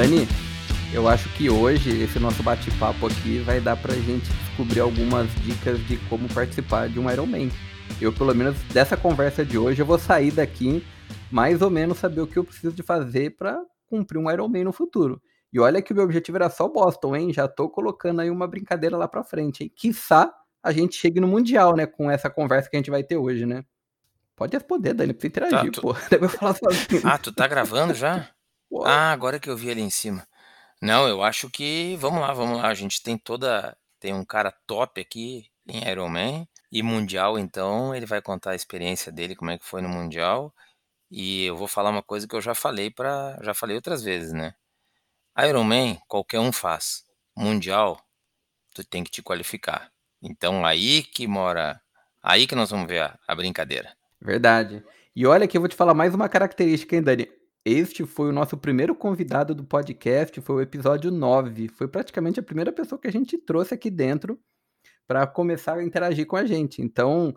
Dani, eu acho que hoje esse nosso bate-papo aqui vai dar pra gente descobrir algumas dicas de como participar de um Ironman. Eu, pelo menos, dessa conversa de hoje, eu vou sair daqui mais ou menos saber o que eu preciso de fazer para cumprir um Ironman no futuro. E olha que o meu objetivo era só Boston, hein? Já tô colocando aí uma brincadeira lá pra frente, hein? Quiçá a gente chegue no Mundial, né? Com essa conversa que a gente vai ter hoje, né? Pode responder, Dani, precisa interagir, Tá, tu- pô. Deve falar sozinho. Ah, tu tá gravando já? Ah, agora que eu vi ali em cima. Não, eu acho que. Vamos lá, vamos lá. A gente tem toda. Tem um cara top aqui em Ironman e Mundial, então ele vai contar a experiência dele, como é que foi no Mundial. E eu vou falar uma coisa que eu já falei para, já falei outras vezes, né? Ironman qualquer um faz. Mundial, tu tem que te qualificar. Então aí que mora, aí que nós vamos ver a, a brincadeira. Verdade. E olha que eu vou te falar mais uma característica, hein, Dani? Este foi o nosso primeiro convidado do podcast, foi o episódio 9. Foi praticamente a primeira pessoa que a gente trouxe aqui dentro para começar a interagir com a gente. Então,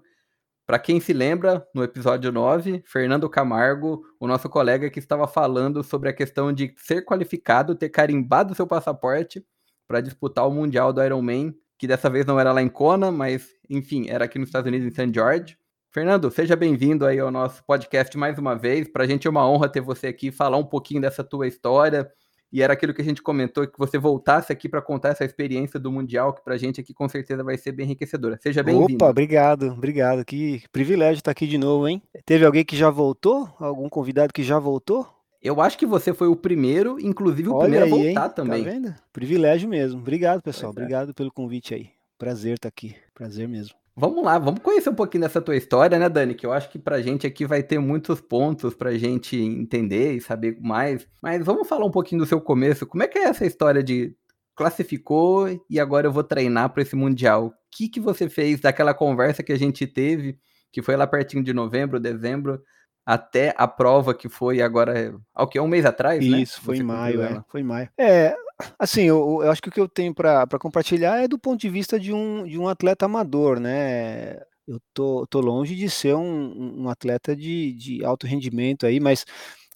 para quem se lembra, no episódio 9, Fernando Camargo, o nosso colega que estava falando sobre a questão de ser qualificado, ter carimbado seu passaporte para disputar o Mundial do Ironman, que dessa vez não era lá em Kona, mas enfim, era aqui nos Estados Unidos, em St. George. Fernando, seja bem-vindo aí ao nosso podcast mais uma vez. Para a gente é uma honra ter você aqui, falar um pouquinho dessa tua história. E era aquilo que a gente comentou, que você voltasse aqui para contar essa experiência do Mundial, que para a gente aqui com certeza vai ser bem enriquecedora. Seja bem-vindo. Opa, obrigado, obrigado. Que privilégio estar aqui de novo, hein? Teve alguém que já voltou? Algum convidado que já voltou? Eu acho que você foi o primeiro, inclusive o Olha primeiro aí, a hein? voltar Tá também. vendo? Privilégio mesmo. Obrigado, pessoal. É. Obrigado pelo convite aí. Prazer estar aqui. Prazer mesmo. Vamos lá, vamos conhecer um pouquinho dessa tua história, né, Dani? Que eu acho que pra gente aqui vai ter muitos pontos pra gente entender e saber mais. Mas vamos falar um pouquinho do seu começo. Como é que é essa história de classificou e agora eu vou treinar para esse mundial? O que que você fez daquela conversa que a gente teve, que foi lá pertinho de novembro, dezembro, até a prova que foi agora, ao que um mês atrás, né? Isso, foi Você em maio, é. Foi em maio. É, assim, eu, eu acho que o que eu tenho para compartilhar é do ponto de vista de um, de um atleta amador, né? Eu tô, tô longe de ser um, um atleta de, de alto rendimento aí, mas,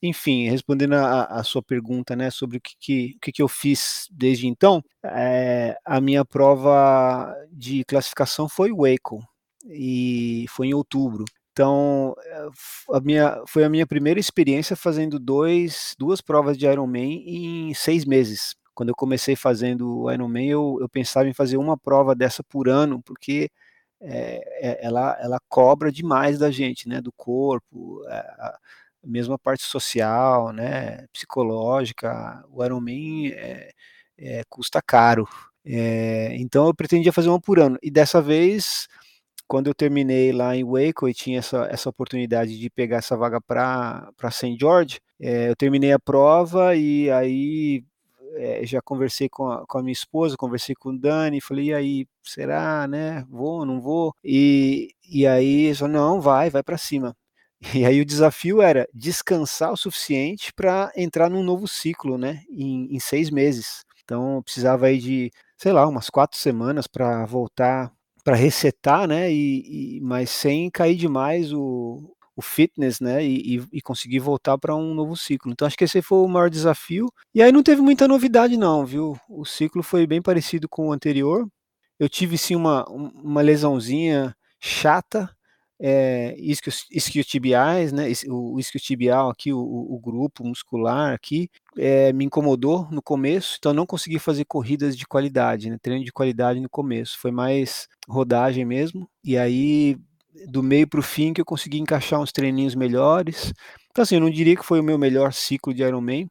enfim, respondendo a, a sua pergunta, né, sobre o que, que, o que, que eu fiz desde então, é, a minha prova de classificação foi Waco, e foi em outubro. Então, f- a minha, foi a minha primeira experiência fazendo dois, duas provas de Ironman em seis meses. Quando eu comecei fazendo o Ironman, eu, eu pensava em fazer uma prova dessa por ano, porque eh, ela, ela cobra demais da gente, né? Do corpo, a, mesmo a parte social, né? Psicológica. O Ironman eh, eh, custa caro. Então, eu pretendia fazer uma por ano. E dessa vez quando eu terminei lá em Waco e tinha essa, essa oportunidade de pegar essa vaga para St. George, é, eu terminei a prova e aí é, já conversei com a, com a minha esposa, conversei com o Dani, falei, e aí, será, né? Vou, não vou? E, e aí, eles falaram, não, vai, vai para cima. E aí o desafio era descansar o suficiente para entrar num novo ciclo, né? Em, em seis meses. Então precisava aí de, sei lá, umas quatro semanas para voltar para resetar, né? E, e, mas sem cair demais o, o fitness, né? E, e, e conseguir voltar para um novo ciclo. Então acho que esse foi o maior desafio. E aí não teve muita novidade, não, viu? O ciclo foi bem parecido com o anterior. Eu tive sim uma, uma lesãozinha chata, é, isquiotibiais, né? O isquiotibial aqui, o, o grupo muscular aqui, é, me incomodou no começo, então não consegui fazer corridas de qualidade, né? Treino de qualidade no começo. Foi mais rodagem mesmo. E aí, do meio para o fim, que eu consegui encaixar uns treininhos melhores. Então, assim, eu não diria que foi o meu melhor ciclo de Ironman,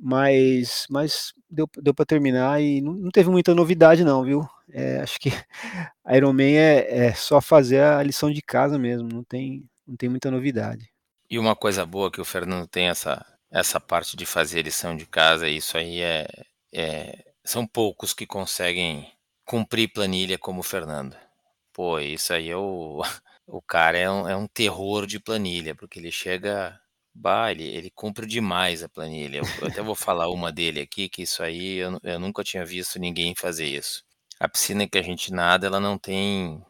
mas, mas deu, deu para terminar e não, não, teve muita novidade, não, viu? É, acho que Ironman é, é só fazer a lição de casa mesmo, não tem, não tem muita novidade. E uma coisa boa que o Fernando tem essa, essa parte de fazer lição de casa, isso aí é, é são poucos que conseguem cumprir planilha como o Fernando. Pô, isso aí é o, cara é um, é um terror de planilha, porque ele chega, bah, ele, ele cumpre demais a planilha. Eu, eu até vou falar uma dele aqui, que isso aí eu, eu nunca tinha visto ninguém fazer isso. A piscina que a gente nada, ela não tem,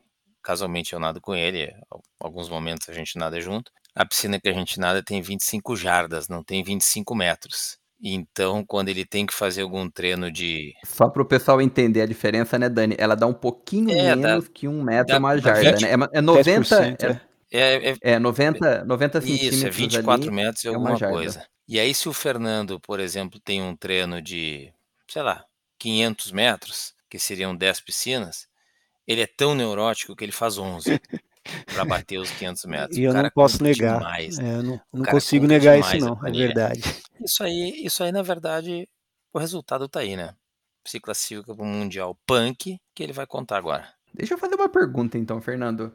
casualmente eu nado com ele, alguns momentos a gente nada junto. A piscina que a gente nada tem 25 jardas, não tem 25 metros. Então, quando ele tem que fazer algum treino de. Só para o pessoal entender a diferença, né, Dani? Ela dá um pouquinho é, menos dá, que um metro dá, uma jarda, 20, né? É, é 90. É, é, é, é 90, 90 centímetros. Isso, é 24 ali, metros e é alguma coisa. E aí, se o Fernando, por exemplo, tem um treino de, sei lá, 500 metros, que seriam 10 piscinas, ele é tão neurótico que ele faz 11 para bater os 500 metros. E eu não posso negar. Demais. É, eu não, não consigo negar isso, não. É verdade. Isso aí, isso aí, na verdade, o resultado tá aí, né? Se classifica para o Mundial Punk, que ele vai contar agora. Deixa eu fazer uma pergunta, então, Fernando.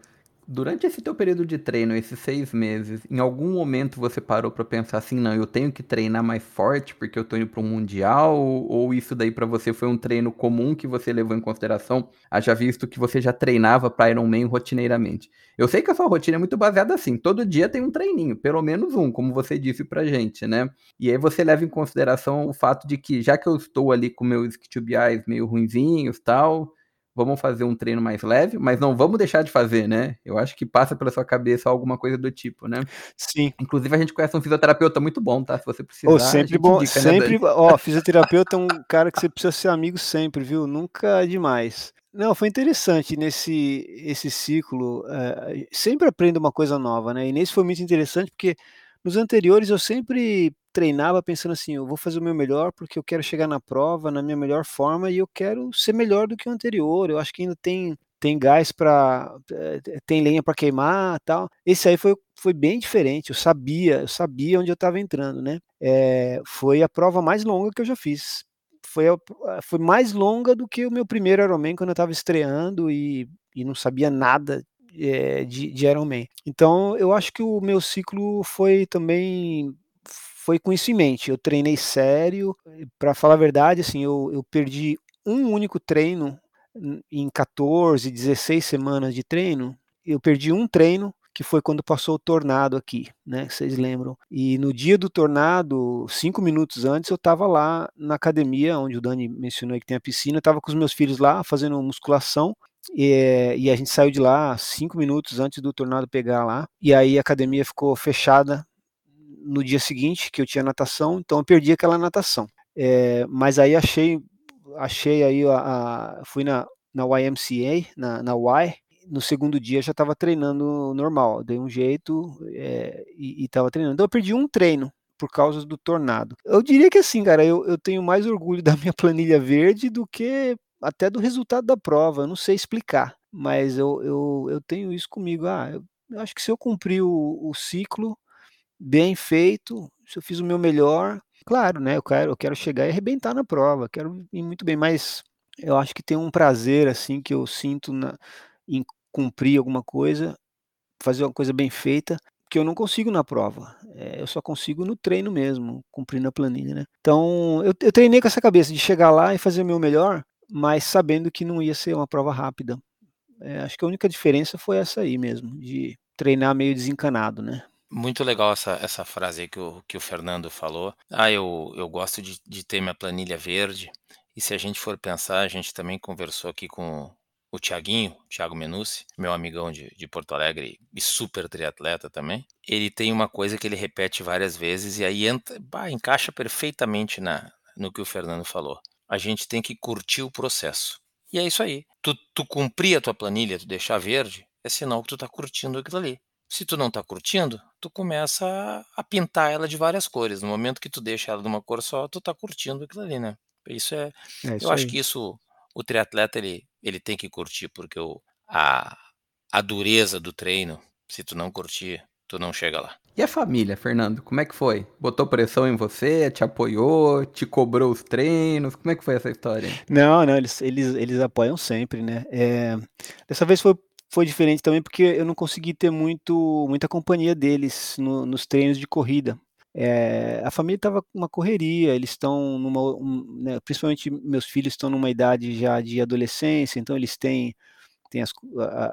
Durante esse teu período de treino, esses seis meses, em algum momento você parou para pensar assim, não, eu tenho que treinar mais forte porque eu tô indo para um mundial? Ou isso daí para você foi um treino comum que você levou em consideração, haja visto que você já treinava para Ironman rotineiramente? Eu sei que a sua rotina é muito baseada assim, todo dia tem um treininho, pelo menos um, como você disse pra gente, né? E aí você leva em consideração o fato de que já que eu estou ali com meus QBIs meio ruinzinhos, tal, vamos fazer um treino mais leve, mas não vamos deixar de fazer, né? Eu acho que passa pela sua cabeça alguma coisa do tipo, né? Sim. Inclusive, a gente conhece um fisioterapeuta muito bom, tá? Se você precisar. Oh, sempre bom, indica, né, sempre. Né, ó, fisioterapeuta é um cara que você precisa ser amigo sempre, viu? Nunca é demais. Não, foi interessante nesse esse ciclo. É, sempre aprendo uma coisa nova, né? E nesse foi muito interessante porque nos anteriores eu sempre treinava pensando assim, eu vou fazer o meu melhor porque eu quero chegar na prova na minha melhor forma e eu quero ser melhor do que o anterior. Eu acho que ainda tem tem gás para eh, tem lenha para queimar, tal. Esse aí foi foi bem diferente. Eu sabia, eu sabia onde eu estava entrando, né? É, foi a prova mais longa que eu já fiz. Foi, foi mais longa do que o meu primeiro Ironman quando eu estava estreando e, e não sabia nada é, de, de Ironman. Então, eu acho que o meu ciclo foi também foi com isso em mente. Eu treinei sério. Para falar a verdade, assim, eu, eu perdi um único treino em 14, 16 semanas de treino. Eu perdi um treino que foi quando passou o tornado aqui, né? Vocês lembram? E no dia do tornado, cinco minutos antes, eu estava lá na academia, onde o Dani mencionou que tem a piscina. Estava com os meus filhos lá fazendo musculação e, e, a gente saiu de lá cinco minutos antes do tornado pegar lá. E aí a academia ficou fechada no dia seguinte, que eu tinha natação, então eu perdi aquela natação. É, mas aí achei, achei aí, a, a, fui na, na YMCA, na, na Y, no segundo dia já estava treinando normal, dei um jeito é, e estava treinando. Então eu perdi um treino por causa do tornado. Eu diria que assim, cara, eu, eu tenho mais orgulho da minha planilha verde do que até do resultado da prova, eu não sei explicar, mas eu, eu, eu tenho isso comigo. Ah, eu, eu acho que se eu cumprir o, o, ciclo bem feito, se eu fiz o meu melhor, claro, né? Eu quero, eu quero chegar e arrebentar na prova, quero ir muito bem, mas eu acho que tem um prazer assim que eu sinto na, em cumprir alguma coisa, fazer uma coisa bem feita, que eu não consigo na prova. É, eu só consigo no treino mesmo, cumprindo a planilha, né? Então, eu, eu treinei com essa cabeça de chegar lá e fazer o meu melhor, mas sabendo que não ia ser uma prova rápida. É, acho que a única diferença foi essa aí mesmo, de treinar meio desencanado, né? Muito legal essa, essa frase aí que o, que o Fernando falou. Ah, eu, eu gosto de, de ter minha planilha verde. E se a gente for pensar, a gente também conversou aqui com o Tiaguinho, Thiago Menucci, meu amigão de, de Porto Alegre e super triatleta também. Ele tem uma coisa que ele repete várias vezes e aí entra, bah, encaixa perfeitamente na, no que o Fernando falou a gente tem que curtir o processo. E é isso aí. Tu, tu cumprir a tua planilha, tu deixar verde, é sinal que tu tá curtindo aquilo ali. Se tu não tá curtindo, tu começa a pintar ela de várias cores. No momento que tu deixa ela de uma cor só, tu tá curtindo aquilo ali, né? Isso é. é isso eu aí. acho que isso o triatleta ele, ele tem que curtir, porque o, a, a dureza do treino, se tu não curtir, tu não chega lá. E a família, Fernando? Como é que foi? Botou pressão em você? Te apoiou? Te cobrou os treinos? Como é que foi essa história? Não, não, eles, eles, eles apoiam sempre, né? É, dessa vez foi, foi diferente também porque eu não consegui ter muito, muita companhia deles no, nos treinos de corrida. É, a família estava com uma correria, eles estão numa. Um, né, principalmente meus filhos estão numa idade já de adolescência, então eles têm tem as,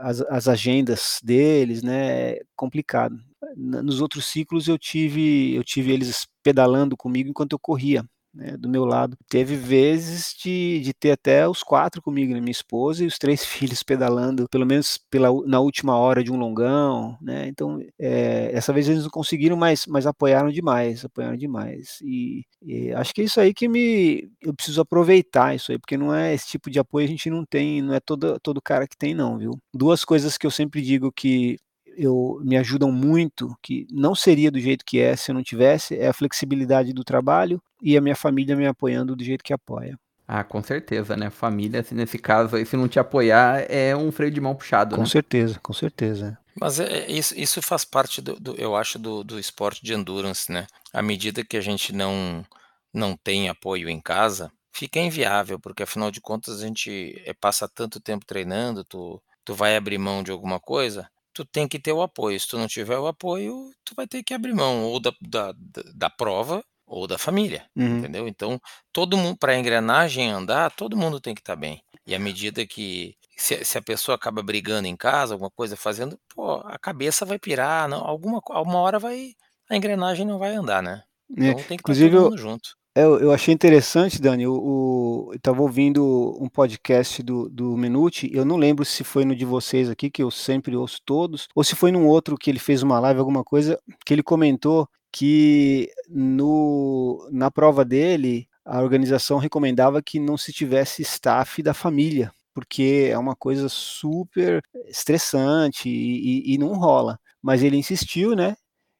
as, as, agendas deles, né? É complicado. Nos outros ciclos eu tive eu tive eles pedalando comigo enquanto eu corria, né, do meu lado. Teve vezes de, de ter até os quatro comigo, né, minha esposa e os três filhos pedalando, pelo menos pela, na última hora de um longão, né? Então, é, essa vez eles não conseguiram, mas, mas apoiaram demais, apoiaram demais. E, e, acho que é isso aí que me eu preciso aproveitar isso aí, porque não é esse tipo de apoio a gente não tem, não é todo todo cara que tem não, viu? Duas coisas que eu sempre digo que eu, me ajudam muito, que não seria do jeito que é se eu não tivesse, é a flexibilidade do trabalho e a minha família me apoiando do jeito que apoia. Ah, com certeza, né? Família, nesse caso aí, se não te apoiar, é um freio de mão puxado, com né? certeza, com certeza. Mas é, é, isso, isso faz parte, do, do eu acho, do, do esporte de endurance, né? À medida que a gente não, não tem apoio em casa, fica inviável, porque afinal de contas a gente é, passa tanto tempo treinando, tu, tu vai abrir mão de alguma coisa, tu tem que ter o apoio. Se tu não tiver o apoio, tu vai ter que abrir mão ou da, da, da prova ou da família, uhum. entendeu? Então, todo mundo, para a engrenagem andar, todo mundo tem que estar tá bem. E à medida que, se, se, a pessoa acaba brigando em casa, alguma coisa fazendo, pô, a cabeça vai pirar, não, alguma, alguma hora vai, a engrenagem não vai andar, né? É, então é, tem que estar todo mundo junto. Eu, eu achei interessante, Dani, o, o, eu estava ouvindo um podcast do, do Menuti, eu não lembro se foi no de vocês aqui, que eu sempre ouço todos, ou se foi num outro que ele fez uma live, alguma coisa, que ele comentou que no, na prova dele, a organização recomendava que não se tivesse staff da família, porque é uma coisa super estressante e, e, e não rola. Mas ele insistiu, né?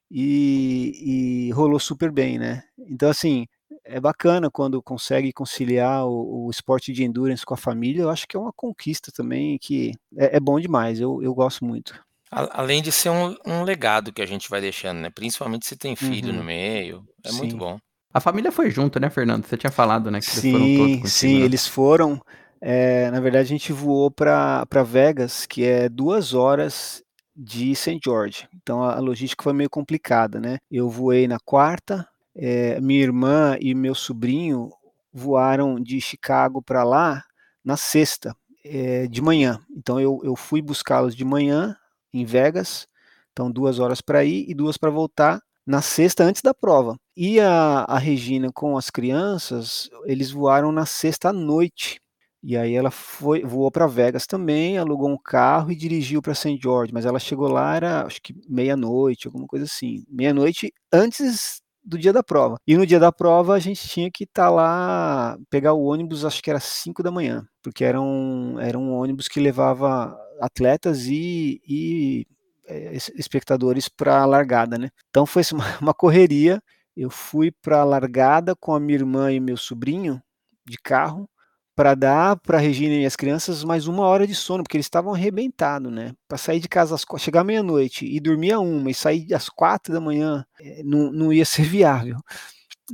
E, e rolou super bem, né? Então, assim, é bacana quando consegue conciliar o, o, esporte de endurance com a família. Eu acho que é uma conquista também que é, é bom demais. Eu, eu gosto muito. Além de ser um, um, legado que a gente vai deixando, né? Principalmente se tem filho uhum. no meio. É sim. muito bom. A família foi junto, né, Fernando? Você tinha falado, né? Que sim, eles foram todos sim, né? eles foram. É, na verdade, a gente voou para Vegas, que é duas horas de St. George. Então a, a logística foi meio complicada, né? Eu voei na quarta, é, minha irmã e meu sobrinho voaram de Chicago para lá na sexta, é, de manhã. Então eu, eu fui buscá-los de manhã em Vegas, então duas horas para ir e duas para voltar na sexta antes da prova. E a, a Regina com as crianças, eles voaram na sexta à noite. E aí ela foi, voou para Vegas também, alugou um carro e dirigiu para St. George, mas ela chegou lá era acho que meia-noite, alguma coisa assim. Meia-noite antes do dia da prova. E no dia da prova a gente tinha que estar tá lá, pegar o ônibus, acho que era 5 da manhã, porque era um, era um ônibus que levava atletas e, e é, espectadores para a largada, né? Então foi uma, uma correria. Eu fui para a largada com a minha irmã e meu sobrinho de carro para dar para Regina e as crianças mais uma hora de sono, porque eles estavam arrebentados, né? Para sair de casa, às, chegar meia-noite e dormir a uma e sair às quatro da manhã, é, não, não ia ser viável.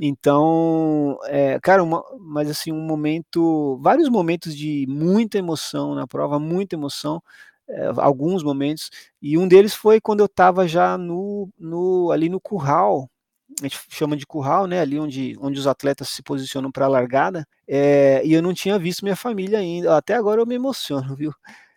Então, é, cara, uma, mas assim, um momento, vários momentos de muita emoção na prova, muita emoção, é, alguns momentos, e um deles foi quando eu estava já no, no, ali no curral, a gente chama de curral, né, ali onde, onde os atletas se posicionam para a largada, é, e eu não tinha visto minha família ainda, até agora eu me emociono, viu?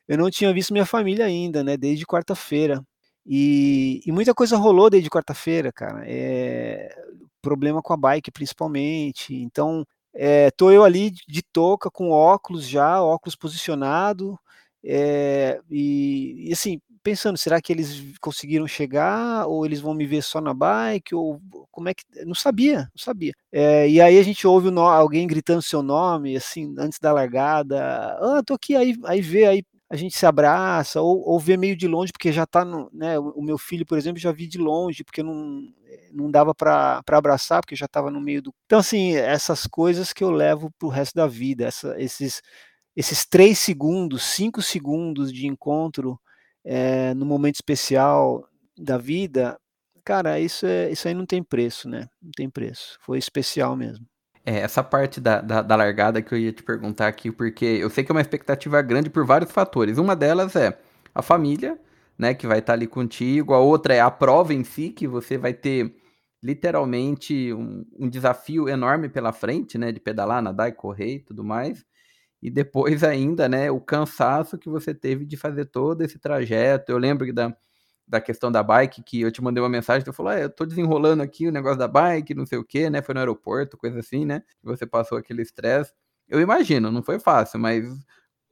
Eu não tinha visto minha família ainda, né, desde quarta-feira, e, e, muita coisa rolou desde quarta-feira, cara, é, problema com a bike principalmente, então é, tô eu ali de touca com óculos já, óculos posicionado, é, e, e, assim, pensando, será que eles conseguiram chegar ou eles vão me ver só na bike ou como é que não sabia, não sabia. É, e aí a gente ouve no, alguém gritando seu nome assim antes da largada, ah, tô aqui aí, aí vê aí a gente se abraça ou, ou vê meio de longe porque já tá no, né, o meu filho, por exemplo, já vi de longe porque não não dava para abraçar porque já estava no meio do. Então assim, essas coisas que eu levo pro resto da vida, essa, esses esses três segundos, cinco segundos de encontro é, no momento especial da vida, cara, isso, é, isso aí não tem preço, né? Não tem preço. Foi especial mesmo. É, essa parte da, da, da, largada que eu ia te perguntar aqui, porque eu sei que é uma expectativa grande por vários fatores. Uma delas é a família, né, que vai estar ali contigo. A outra é a prova em si, que você vai ter literalmente um, um desafio enorme pela frente, né, de pedalar, nadar e correr e tudo mais e depois ainda, né, o cansaço que você teve de fazer todo esse trajeto. Eu lembro da, da questão da bike, que eu te mandei uma mensagem, tu falou, ah, eu tô desenrolando aqui o negócio da bike, não sei o que, né? Foi no aeroporto, coisa assim, né? Você passou aquele estresse. Eu imagino, não foi fácil, mas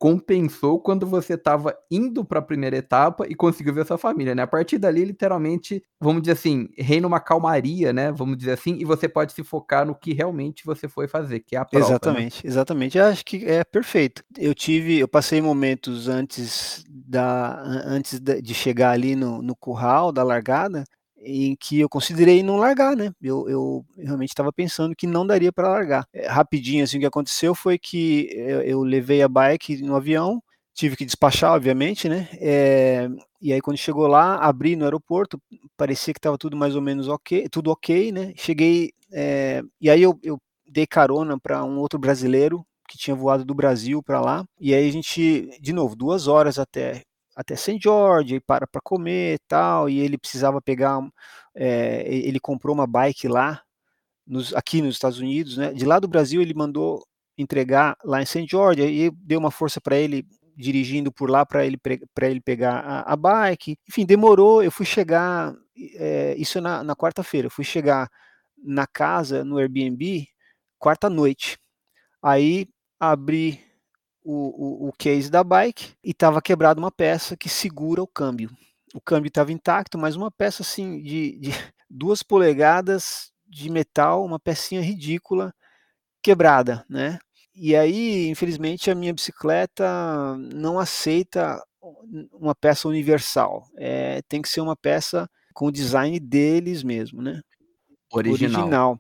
compensou quando você estava indo para a primeira etapa e conseguiu ver sua família, né? A partir dali, literalmente, vamos dizer assim, reina uma calmaria, né? Vamos dizer assim, e você pode se focar no que realmente você foi fazer, que é a prova. Né? Exatamente, né? exatamente. Eu acho que é perfeito. Eu tive, eu passei momentos antes da, antes de chegar ali no, no curral da largada, em que eu considerei não largar, né? Eu, eu realmente estava pensando que não daria para largar. É, rapidinho, assim, o que aconteceu foi que eu, eu, levei a bike no avião, tive que despachar, obviamente, né? É, e aí quando chegou lá, abri no aeroporto, parecia que estava tudo mais ou menos ok, tudo ok, né? Cheguei, é, e aí eu, eu dei carona para um outro brasileiro que tinha voado do Brasil para lá, e aí a gente, de novo, duas horas até até St. George, para para comer e tal, e ele precisava pegar, é, ele comprou uma bike lá, nos, aqui nos Estados Unidos, né? De lá do Brasil ele mandou entregar lá em St. George, e deu uma força para ele dirigindo por lá para ele para ele pegar a, a, bike. Enfim, demorou. Eu fui chegar, é, isso na, na quarta-feira. Fui chegar na casa no Airbnb quarta noite. Aí abri o, o, o case da bike e estava quebrada uma peça que segura o câmbio. O câmbio estava intacto, mas uma peça assim de, de duas polegadas de metal, uma pecinha ridícula quebrada, né? E aí, infelizmente, a minha bicicleta não aceita uma peça universal. É, tem que ser uma peça com o design deles mesmo, né? Original. Original.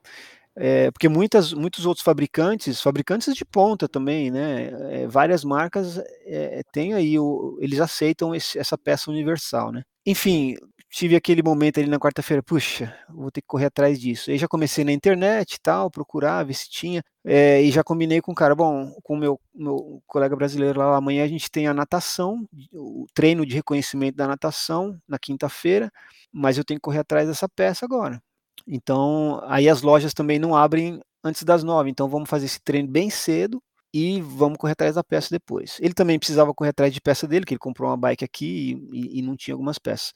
É, porque muitas, muitos outros fabricantes, fabricantes de ponta também, né? É, várias marcas é, têm aí, o, eles aceitam esse, essa peça universal, né? Enfim, tive aquele momento ali na quarta-feira, puxa, vou ter que correr atrás disso. Aí já comecei na internet e tal, procurar, ver se tinha, é, e já combinei com o cara, bom, com o meu, meu colega brasileiro lá, amanhã a gente tem a natação, o treino de reconhecimento da natação na quinta-feira, mas eu tenho que correr atrás dessa peça agora. Então, aí as lojas também não abrem antes das nove. Então, vamos fazer esse treino bem cedo e vamos correr atrás da peça depois. Ele também precisava correr atrás de peça dele, que ele comprou uma bike aqui e, e, não tinha algumas peças.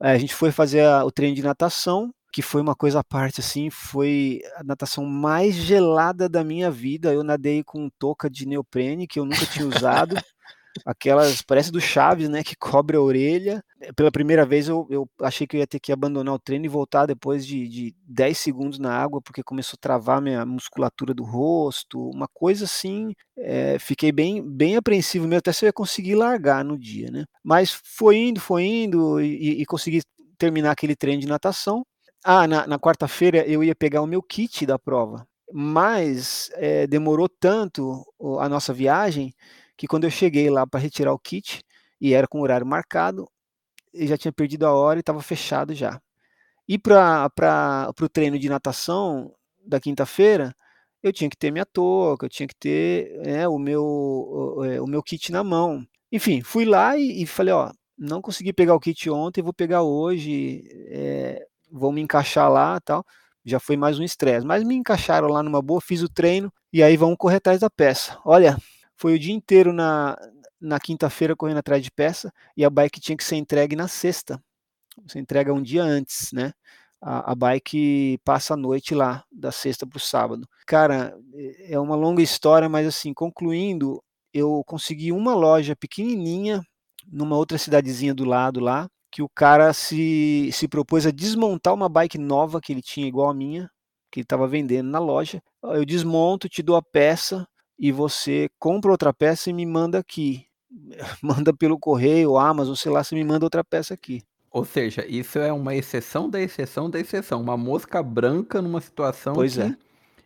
a gente foi fazer a, o treino de natação, que foi uma coisa à parte, assim, foi a natação mais gelada da minha vida. Eu nadei com touca de neoprene que eu nunca tinha usado. Aquelas, parece do Chaves, né, que cobre a orelha. Pela primeira vez eu, eu achei que eu ia ter que abandonar o treino e voltar depois de, de 10 segundos na água, porque começou a travar minha musculatura do rosto, uma coisa assim, é, fiquei bem, bem apreensivo mesmo, até se eu ia conseguir largar no dia, né. Mas foi indo, foi indo e, e consegui terminar aquele treino de natação. Ah, na, na quarta-feira eu ia pegar o meu kit da prova, mas é, demorou tanto a nossa viagem que quando eu cheguei lá para retirar o kit, e era com horário marcado, eu já tinha perdido a hora e estava fechado já. E para o treino de natação da quinta-feira, eu tinha que ter minha touca, eu tinha que ter né, o, meu, o, é, o, meu kit na mão. Enfim, fui lá e, e, falei, ó, não consegui pegar o kit ontem, vou pegar hoje, é, vou me encaixar lá tal. Já foi mais um estresse, mas me encaixaram lá numa boa, fiz o treino e aí vamos correr atrás da peça. Olha, foi o dia inteiro na, na quinta-feira correndo atrás de peça e a bike tinha que ser entregue na sexta. Você entrega um dia antes, né? A, a bike passa a noite lá, da sexta para o sábado. Cara, é uma longa história, mas assim, concluindo, eu consegui uma loja pequenininha numa outra cidadezinha do lado lá, que o cara se, se propôs a desmontar uma bike nova que ele tinha igual a minha, que ele estava vendendo na loja. Eu desmonto, te dou a peça, e você compra outra peça e me manda aqui. Manda pelo correio, Amazon, sei lá, você me manda outra peça aqui. Ou seja, isso é uma exceção da exceção da exceção. Uma mosca branca numa situação pois que... é.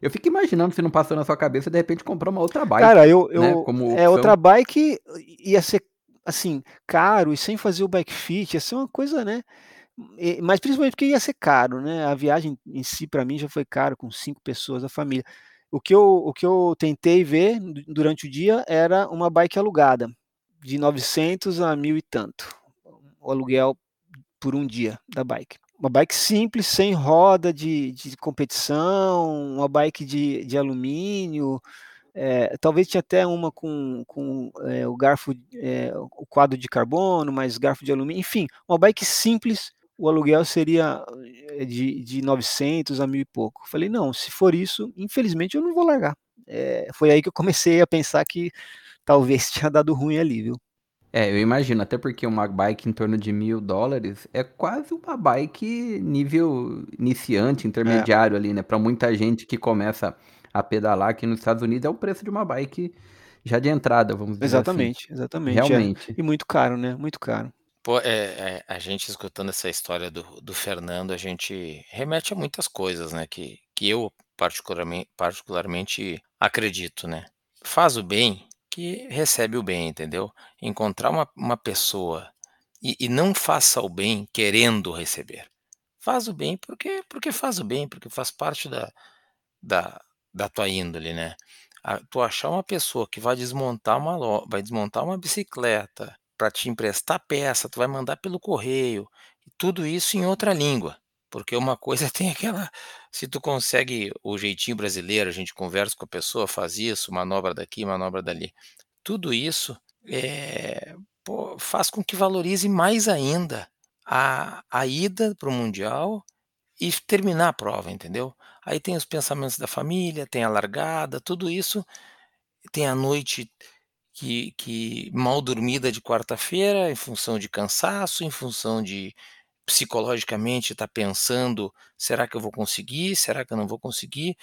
Eu fico imaginando se não passou na sua cabeça de repente comprar uma outra bike. Cara, eu, eu né, como é outra bike ia ser assim caro e sem fazer o bike fit, ia ser uma coisa, né? Mas principalmente porque ia ser caro, né? A viagem em si para mim já foi caro com cinco pessoas da família. O que, eu, o que eu tentei ver durante o dia era uma bike alugada, de 900 a mil e tanto, o aluguel por um dia da bike. Uma bike simples, sem roda de, de competição, uma bike de, de alumínio, É, talvez tinha até uma com, com é, o garfo, é, o quadro de carbono, mais garfo de alumínio, enfim, uma bike simples, o aluguel seria eh, de, de 900 a mil e pouco. Falei, não, se for isso, infelizmente eu não vou largar. É, foi aí que eu comecei a pensar que talvez tinha dado ruim ali, viu? É, eu imagino, até porque uma bike em torno de mil dólares é quase uma bike nível iniciante, intermediário é. ali, né? Para muita gente que começa a pedalar aqui nos Estados Unidos é o preço de uma bike já de entrada, vamos dizer exatamente, assim. Exatamente, exatamente. É. Realmente. É. E muito caro, né? Muito caro. Pô, é, é, a gente escutando essa história do, do Fernando, a gente remete a muitas coisas, né? Que, que eu particularmente, particularmente acredito, né? Faz o bem que recebe o bem, entendeu? Encontrar uma, uma pessoa e, e não faça o bem querendo receber. Faz o bem porque, porque faz o bem, porque faz parte da, da, da tua índole, né? A, tu achar uma pessoa que vai desmontar uma vai desmontar uma bicicleta para te emprestar peça, tu vai mandar pelo correio, tudo isso em outra língua. Porque uma coisa tem aquela. Se tu consegue o jeitinho brasileiro, a gente conversa com a pessoa, faz isso, manobra daqui, manobra dali. Tudo isso é, pô, faz com que valorize mais ainda a, a ida para o Mundial e terminar a prova, entendeu? Aí tem os pensamentos da família, tem a largada, tudo isso. Tem a noite que, que mal dormida de quarta-feira, em função de cansaço, em função de psicologicamente estar tá pensando, será que eu vou conseguir? Será que eu não vou conseguir?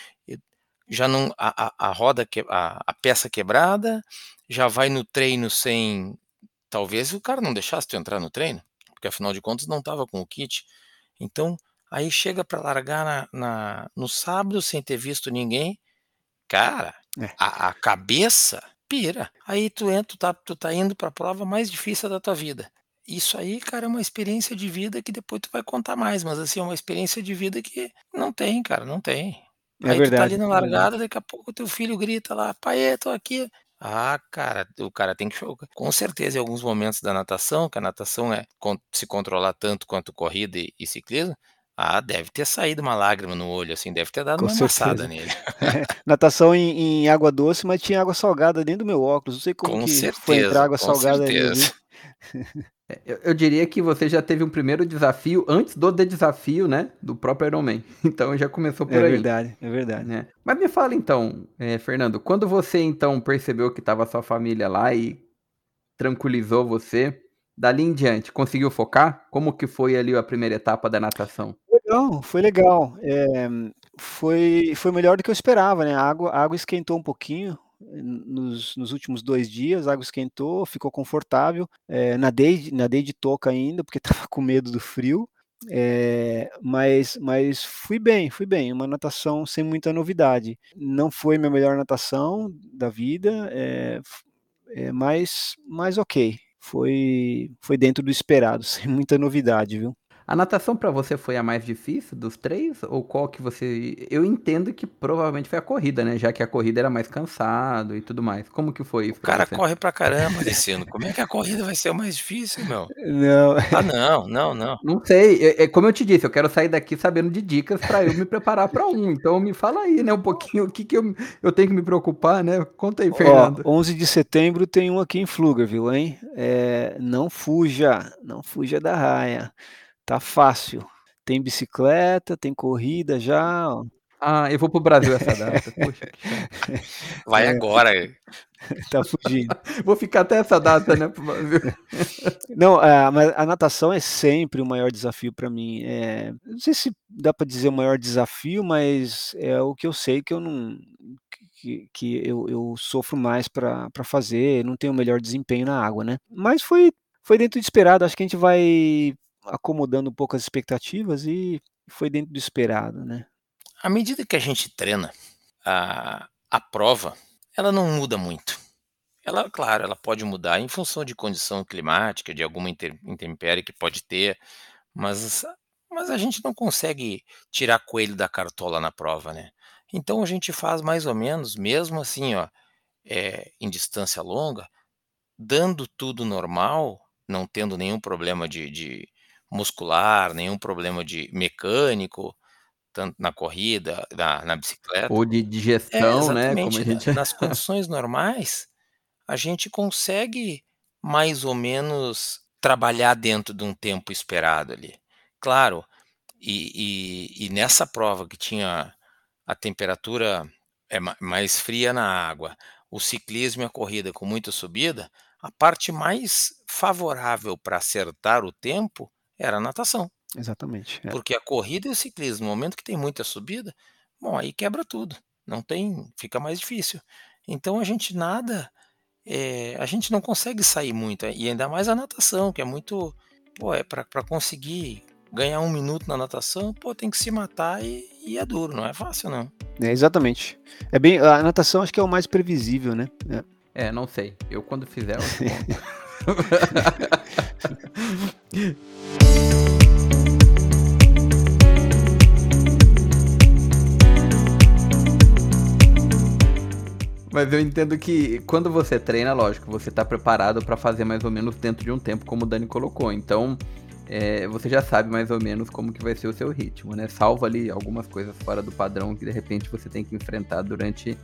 já não a, a, a roda que, a, a peça quebrada, já vai no treino sem talvez o cara não deixasse tu entrar no treino, porque afinal de contas não estava com o kit. Então, aí chega para largar na, na, no sábado sem ter visto ninguém, cara, é. a, a cabeça pira. Aí tu entra, tu tá, tu tá indo para a prova mais difícil da tua vida. Isso aí, cara, é uma experiência de vida que depois tu vai contar mais, mas assim, é uma experiência de vida que não tem, cara, não tem. É aí verdade, tu tá ali na largada, daqui a pouco teu filho grita lá, pai, tô aqui. Ah, cara, o cara tem que com certeza em alguns momentos da natação, que a natação é se controlar tanto quanto corrida e, e ciclismo, ah, deve ter saído uma lágrima no olho, assim, deve ter dado Com uma certeza. nele. É, natação em, em, água doce, mas tinha água salgada dentro do meu óculos. Não sei como com que certeza, foi entrar água salgada certeza. ali. É, eu, eu, diria que você já teve um primeiro desafio antes do desafio, né? Do próprio Ironman. Então já começou por é aí. É verdade, é verdade. Né? Mas me fala então, é, Fernando, quando você então percebeu que estava sua família lá e tranquilizou você, dali em diante, conseguiu focar? Como que foi ali a primeira etapa da natação? Legal, foi legal. É, foi, foi melhor do que eu esperava, né? A água, a água esquentou um pouquinho nos, nos últimos dois dias, a água esquentou, ficou confortável. É, nadei, nadei de touca ainda, porque estava com medo do frio. É, mas, mas fui bem, fui bem. Uma natação sem muita novidade. Não foi minha melhor natação da vida, é, é, mas, mas ok. Foi, foi dentro do esperado, sem muita novidade, viu? A natação para você foi a mais difícil dos três? Ou qual que você. Eu entendo que provavelmente foi a corrida, né? Já que a corrida era mais cansado e tudo mais. Como que foi isso? O cara você? corre pra caramba desse ano. Como é que a corrida vai ser o mais difícil, meu? Não. Ah, não, não, não. Não sei. É, é como eu te disse, eu quero sair daqui sabendo de dicas para eu me preparar para um. Então me fala aí, né? Um pouquinho o que, que eu, eu tenho que me preocupar, né? Conta aí, Fernando. Ó, 11 de setembro tem um aqui em Pflugerville, hein? É, não fuja, não fuja da raia. Tá fácil. Tem bicicleta, tem corrida já. Ah, eu vou pro Brasil essa data. Poxa, Vai é. agora. tá fugindo. vou ficar até essa data, né? não, a, a natação é sempre o maior desafio para mim. É, não sei se dá para dizer o maior desafio, mas é o que eu sei que eu não que, que eu, eu sofro mais para fazer, não tenho o melhor desempenho na água, né? Mas foi foi dentro do esperado. Acho que a gente vai acomodando um pouco as expectativas e foi dentro do esperado, né? À medida que a gente treina, a, a prova, ela não muda muito. Ela, claro, ela pode mudar em função de condição climática, de alguma intempérie que pode ter, mas, mas a gente não consegue tirar coelho da cartola na prova, né? Então a gente faz mais ou menos, mesmo assim, ó, é, em distância longa, dando tudo normal, não tendo nenhum problema de, de muscular, nenhum problema de mecânico, tanto na corrida, na na bicicleta. Ou de digestão, é, né, como a gente nas condições normais, a gente consegue mais ou menos trabalhar dentro de um tempo esperado ali. Claro, e e e nessa prova que tinha a temperatura, é ma mais fria na água, o ciclismo e a corrida com muita subida, a parte mais favorável para acertar o tempo era a natação. Exatamente, é. Porque a corrida e o ciclismo, no momento que tem muita subida, bom, aí quebra tudo, não tem fica mais difícil. Então a gente nada, eh, a gente não consegue sair muito, e ainda mais a natação, que é muito pô, é pra pra conseguir ganhar 1 minuto na natação, pô, tem que se matar e e é duro, não é fácil não. É, exatamente. É bem a natação acho que é o mais previsível, né. É. É, não sei. Eu quando fizer eu. Mas eu entendo que quando você treina, lógico, você tá preparado pra fazer mais ou menos dentro de um tempo, como o Dani colocou. Então, eh, você já sabe mais ou menos como que vai ser o seu ritmo, né? Salvo ali algumas coisas fora do padrão que de repente você tem que enfrentar durante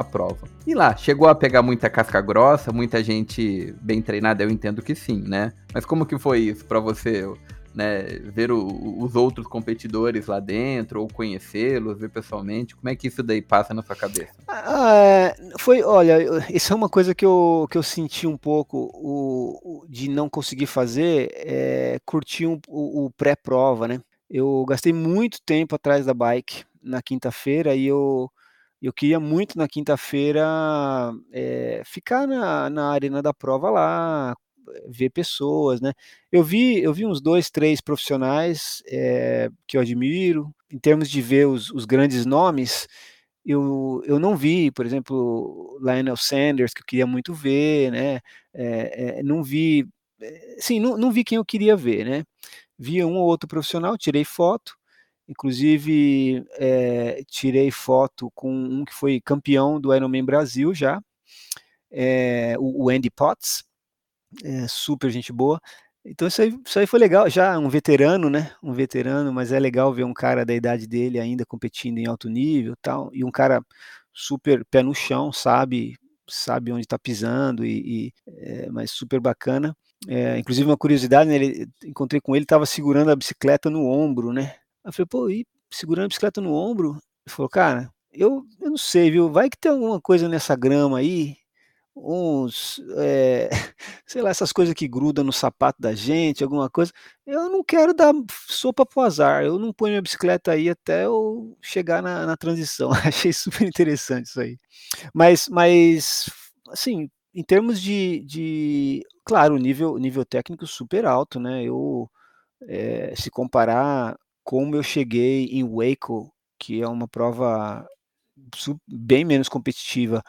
a prova. E lá, chegou a pegar muita casca grossa, muita gente bem treinada? Eu entendo que sim, né? Mas como que foi isso pra você? Né, ver o, os outros competidores lá dentro, ou conhecê-los, ver pessoalmente, como é que isso daí passa na sua cabeça? Ah, é, foi, olha, isso é uma coisa que eu, que eu senti um pouco o, o de não conseguir fazer, é, curtir um, o, o pré-prova, né? Eu gastei muito tempo atrás da bike na quinta-feira e eu, eu queria muito na quinta-feira é, ficar na, na arena da prova lá, ver pessoas, né? Eu vi, eu vi uns dois, três profissionais é, que eu admiro. Em termos de ver os, os, grandes nomes, eu, eu não vi, por exemplo, Lionel Sanders, que eu queria muito ver, né? É, é, não vi, sim, não, não vi quem eu queria ver, né? Vi um ou outro profissional, tirei foto, inclusive é, tirei foto com um que foi campeão do Ironman Brasil já, é, o, o Andy Potts, é, super gente boa. Então isso aí, isso aí foi legal, já um veterano, né? Um veterano, mas é legal ver um cara da idade dele ainda competindo em alto nível, tal, e um cara super pé no chão, sabe, sabe onde está pisando e, e é, mas super bacana. É, inclusive uma curiosidade, né, ele, encontrei com ele, estava segurando a bicicleta no ombro, né? Eu falei, pô, e segurando a bicicleta no ombro? Ele falou, cara, eu, eu não sei, viu? Vai que tem alguma coisa nessa grama aí uns, é, sei lá, essas coisas que grudam no sapato da gente, alguma coisa. Eu não quero dar sopa pro azar. Eu não ponho minha bicicleta aí até eu chegar na, na transição. Achei super interessante isso aí. Mas, mas assim, em termos de, de claro, nível, nível técnico super alto, né? Eu, é, se comparar como eu cheguei em Waco, que é uma prova bem menos competitiva,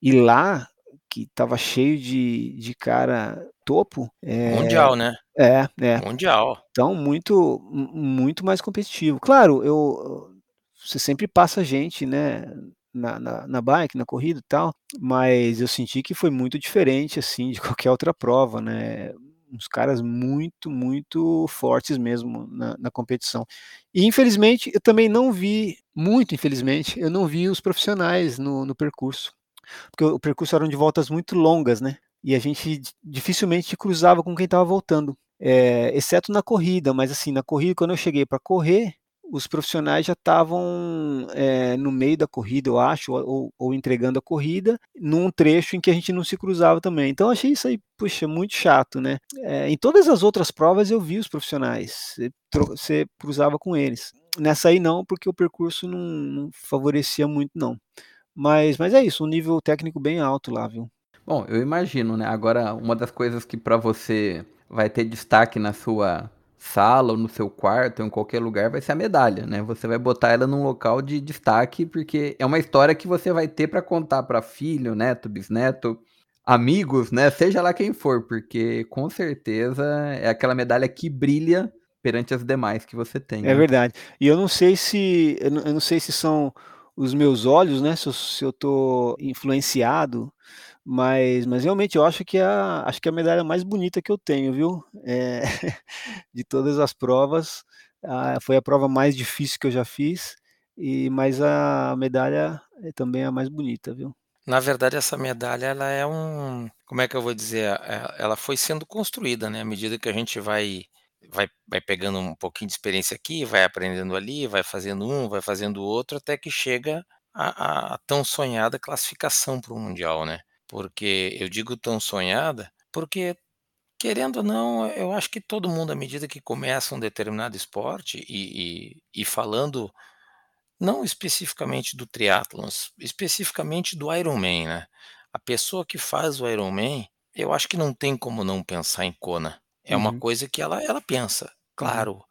e lá que estava cheio de, de cara topo. É, Mundial, né? É, é. Mundial. Então, muito, muito mais competitivo. Claro, eu, você sempre passa gente, né? Na, na, na, bike, na corrida e tal, mas eu senti que foi muito diferente, assim, de qualquer outra prova, né? Uns caras muito, muito fortes mesmo na, na competição. E infelizmente, eu também não vi, muito infelizmente, eu não vi os profissionais no, no percurso porque o percurso eram de voltas muito longas, né? E a gente dificilmente cruzava com quem estava voltando, é, exceto na corrida. Mas assim, na corrida, quando eu cheguei para correr, os profissionais já estavam é, no meio da corrida, eu acho, ou, ou, entregando a corrida, num trecho em que a gente não se cruzava também. Então achei isso aí, puxa, muito chato, né? É, em todas as outras provas eu vi os profissionais, você, cruzava com eles. Nessa aí não, porque o percurso não, não favorecia muito, não. Mas, mas é isso, um nível técnico bem alto lá, viu? Bom, eu imagino, né? Agora, uma das coisas que para você vai ter destaque na sua sala ou no seu quarto ou em qualquer lugar vai ser a medalha, né? Você vai botar ela num local de destaque porque é uma história que você vai ter para contar para filho, neto, bisneto, amigos, né? Seja lá quem for, porque com certeza é aquela medalha que brilha perante as demais que você tem. É né? verdade. E eu não sei se eu não, eu não sei se são os meus olhos, né, se eu, se eu tô influenciado, mas, mas realmente eu acho que é a, acho que é a medalha mais bonita que eu tenho, viu? É, de todas as provas, Ah, foi a prova mais difícil que eu já fiz, e mas a medalha é também a mais bonita, viu. Na verdade, essa medalha ela é um como é que eu vou dizer? Eh, ela foi sendo construída, né, à medida que a gente vai vai vai pegando um pouquinho de experiência aqui, vai aprendendo ali, vai fazendo um, vai fazendo outro, até que chega a a tão sonhada classificação para o mundial, né. Porque eu digo tão sonhada, porque querendo ou não, eu acho que todo mundo à medida que começa um determinado esporte e e e falando não especificamente do triatlon, especificamente do Ironman, né. A pessoa que faz o Ironman, eu acho que não tem como não pensar em Kona. É uma Uhum. coisa que ela ela pensa. Uhum. Claro,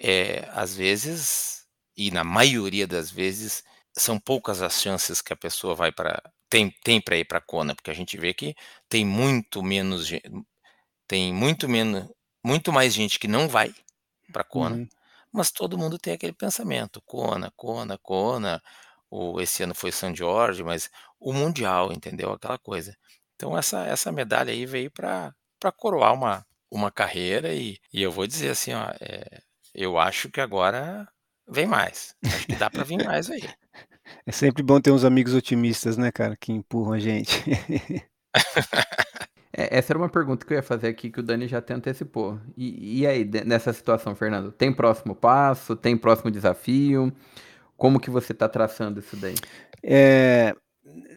eh, às vezes, e na maioria das vezes, são poucas as chances que a pessoa vai pra tem tem pra ir pra Kona, porque a gente vê que tem muito menos tem muito meno muito mais gente que não vai pra Kona, Uhum. mas todo mundo tem aquele pensamento: "Kona, Kona, Kona", ou esse ano foi São Jorge, mas o mundial, entendeu, aquela coisa. Então essa essa medalha aí veio pra pra coroar uma uma carreira e e eu vou dizer assim, ó, eh, eu acho que agora vem mais, acho que dá pra vir mais aí. É sempre bom ter uns amigos otimistas, né, cara, que empurram a gente. É, essa era uma pergunta que eu ia fazer aqui que o Dani já até antecipou. E e aí, nessa situação, Fernando, tem próximo passo, tem próximo desafio? Como que você tá traçando isso daí? Eh,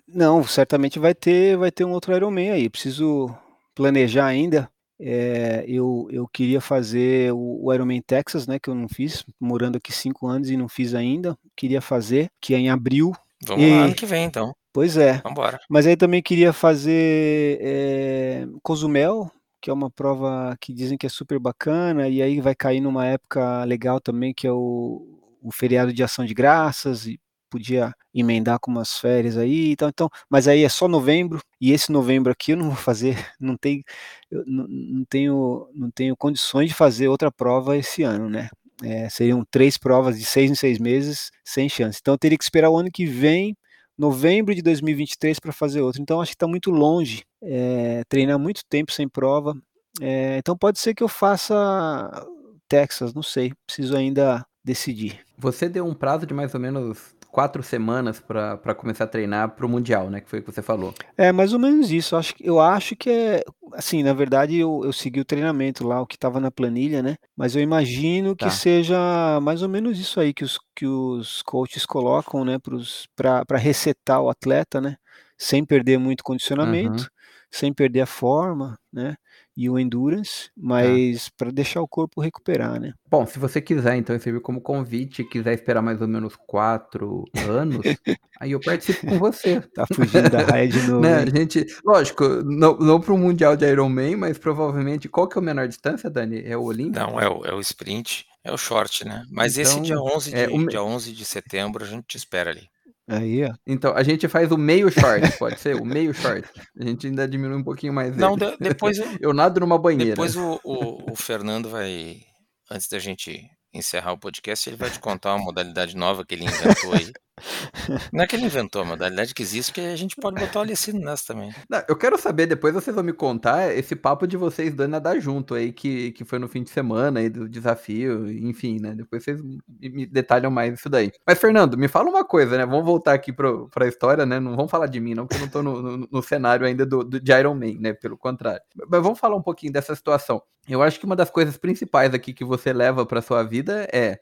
não, certamente vai ter vai ter um outro Ironman aí, preciso planejar ainda. Eh, eu eu queria fazer o o Ironman Texas, né, que eu não fiz, morando aqui 5 anos e não fiz ainda, queria fazer, que é em abril. Vamos lá ano E que vem então. pois é. Vamos embora. Mas aí também queria fazer, eh, Cozumel, que é uma prova que dizem que é super bacana, e aí vai cair numa época legal também, que é o o feriado de ação de graças e podia emendar com umas férias aí e tal, então mas aí é só novembro, e esse novembro aqui eu não vou fazer, não tem eu não não tenho não tenho condições de fazer outra prova esse ano, né. Eh, seriam 3 provas de 6 em 6 meses, sem chance. Então eu teria que esperar o ano que vem, novembro de 2023 pra fazer outra. Então acho que tá muito longe, eh, treinar muito tempo sem prova. Eh, então pode ser que eu faça Texas, não sei, preciso ainda decidir. Você deu um prazo de mais ou menos 4 semanas pra começar a treinar para o mundial, né, que foi o que você falou. É, mais ou menos isso, acho que eu acho que é assim, na verdade eu eu segui o treinamento lá, o que estava na planilha, né, mas eu imagino que Tá. seja mais ou menos isso aí que os que os coaches colocam, né, para resetar o atleta, né, sem perder muito Uhum. condicionamento, sem perder a forma, né, e o endurance, Tá. mas pra deixar o corpo recuperar, né. Bom, se você quiser então servir como convite, quiser esperar mais ou menos 4 anos, aí eu participo com você. Tá fugindo da raia de novo, Né, gente lógico, não não para o mundial de Ironman, mas provavelmente qual que é o menor distância, Dani? É o Não, olímpico? é o é o sprint, é o short, né. Mas esse dia Então, 11 é o de me dia 11 de setembro a gente te espera ali. Aí, ó. Então, a gente faz o meio short, pode ser? O meio short. A gente ainda diminui um pouquinho mais Não, de depois Eu nado numa banheira. depois o o o Fernando vai antes da gente encerrar o podcast, ele vai te contar uma modalidade nova que ele inventou aí. Não é que ele inventou, a modalidade que existe, que a gente pode botar o Alessino nessa também. Não, eu quero saber, depois vocês vão me contar esse papo de vocês 2 nadar junto aí, que que foi no fim de semana aí do desafio, enfim, né, depois vocês me detalham mais isso daí. Mas Fernando, me fala uma coisa, né, vamos voltar aqui para o pra história, né, não vamos falar de mim não, porque eu não tô no no no cenário ainda do do de Ironman, né, pelo contrário. Mas vamos falar um pouquinho dessa situação. Eu acho que uma das coisas principais aqui que você leva pra sua vida é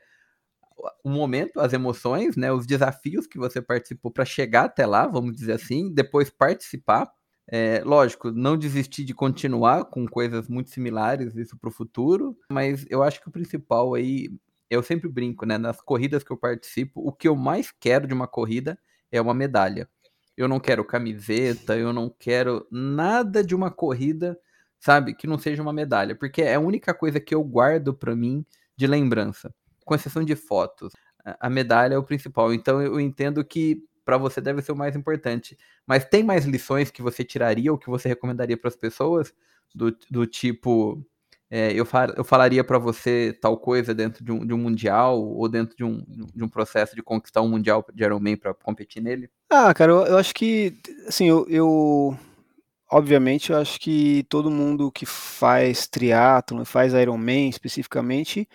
o momento, as emoções, né, os desafios que você participou pra chegar até lá, vamos dizer assim, depois participar. Eh, lógico, não desistir de continuar com coisas muito similares, isso para o futuro, mas eu acho que o principal aí, eu sempre brinco, né, nas corridas que eu participo, o que eu mais quero de uma corrida é uma medalha. Eu não quero camiseta, eu não quero nada de uma corrida, sabe, que não seja uma medalha, porque é a única coisa que eu guardo pra mim de lembrança, com exceção de fotos. A medalha é o principal, então eu entendo que pra você deve ser o mais importante. Mas tem mais lições que você tiraria ou que você recomendaria para as pessoas? Do do tipo, eh, eu eu falaria pra você tal coisa dentro de um de um mundial ou dentro de um de um processo de conquistar um mundial de Ironman pra competir nele? Ah, cara, eu eu acho que, assim, eu eu obviamente, eu acho que todo mundo que faz triatlon, faz Ironman especificamente,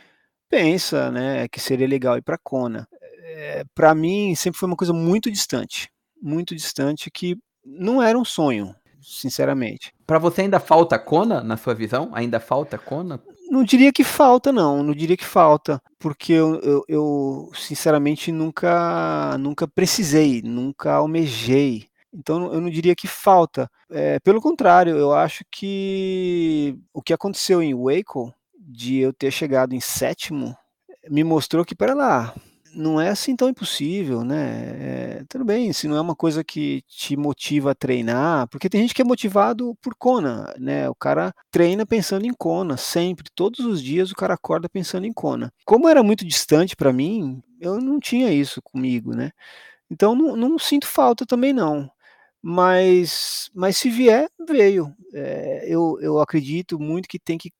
pensa, né, que seria legal ir para Kona. É, para mim sempre foi uma coisa muito distante, muito distante que não era um sonho, sinceramente. Para você ainda falta Kona na sua visão? Ainda falta Kona? Não diria que falta, não. Não diria que falta, porque eu, eu, eu sinceramente nunca, nunca precisei, nunca almejei. Então eu não diria que falta. É, pelo contrário, eu acho que o que aconteceu em Waco, de eu ter chegado em sétimo, me mostrou que, para lá, não é assim tão impossível, né? É, tudo bem, se não é uma coisa que te motiva a treinar, porque tem gente que é motivado por Kona, né? O cara treina pensando em Kona, sempre, todos os dias o cara acorda pensando em Kona. Como era muito distante para mim, eu não tinha isso comigo, né? Então não, não sinto falta também não. Mas, mas se vier, veio. É, eu, eu acredito muito que tem que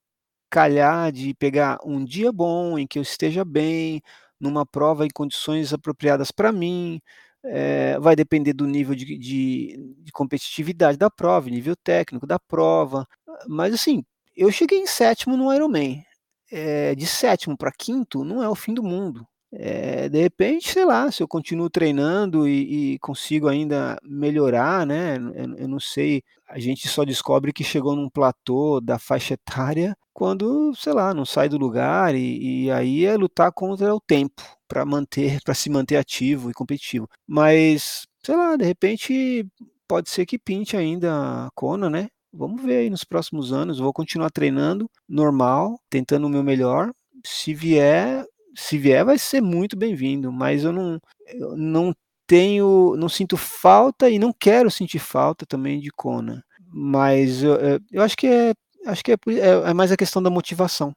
calhar de pegar um dia bom em que eu esteja bem, numa prova em condições apropriadas para mim, é, vai depender do nível de, de, de, competitividade da prova, nível técnico da prova, mas assim, eu cheguei em sétimo no Ironman, é, de sétimo para quinto não é o fim do mundo, é, de repente, sei lá, se eu continuo treinando e, e consigo ainda melhorar, né? Eu, eu, não sei, a gente só descobre que chegou num platô da faixa etária quando, sei lá, não sai do lugar e, e aí é lutar contra o tempo para manter, para se manter ativo e competitivo. Mas, sei lá, de repente pode ser que pinte ainda a Kona, né? Vamos ver aí nos próximos anos. Vou continuar treinando normal, tentando o meu melhor. Se vier, se vier, vai ser muito bem-vindo, mas eu não, eu não tenho, não sinto falta e não quero sentir falta também de Kona. Mas eu, eu acho que é, acho que é, é, é, mais a questão da motivação.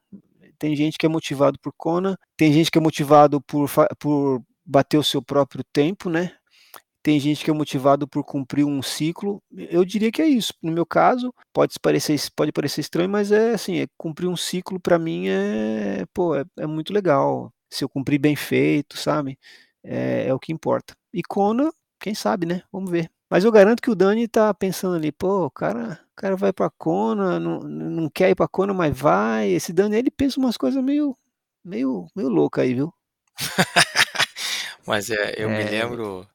Tem gente que é motivado por Kona, tem gente que é motivado por, por bater o seu próprio tempo, né? Tem gente que é motivado por cumprir um ciclo. Eu diria que é isso. No meu caso, pode parecer, pode parecer estranho, mas é assim, é cumprir um ciclo para mim é, pô, é, é, muito legal. Se eu cumprir bem feito, sabe? É, é o que importa. E Kona, quem sabe, né? Vamos ver. Mas eu garanto que o Dani tá pensando ali, pô, o cara, o cara vai pra Kona, não, não quer ir pra Kona, mas vai. Esse Dani, ele pensa umas coisas meio, meio, meio louca aí, viu? mas é, eu é... me lembro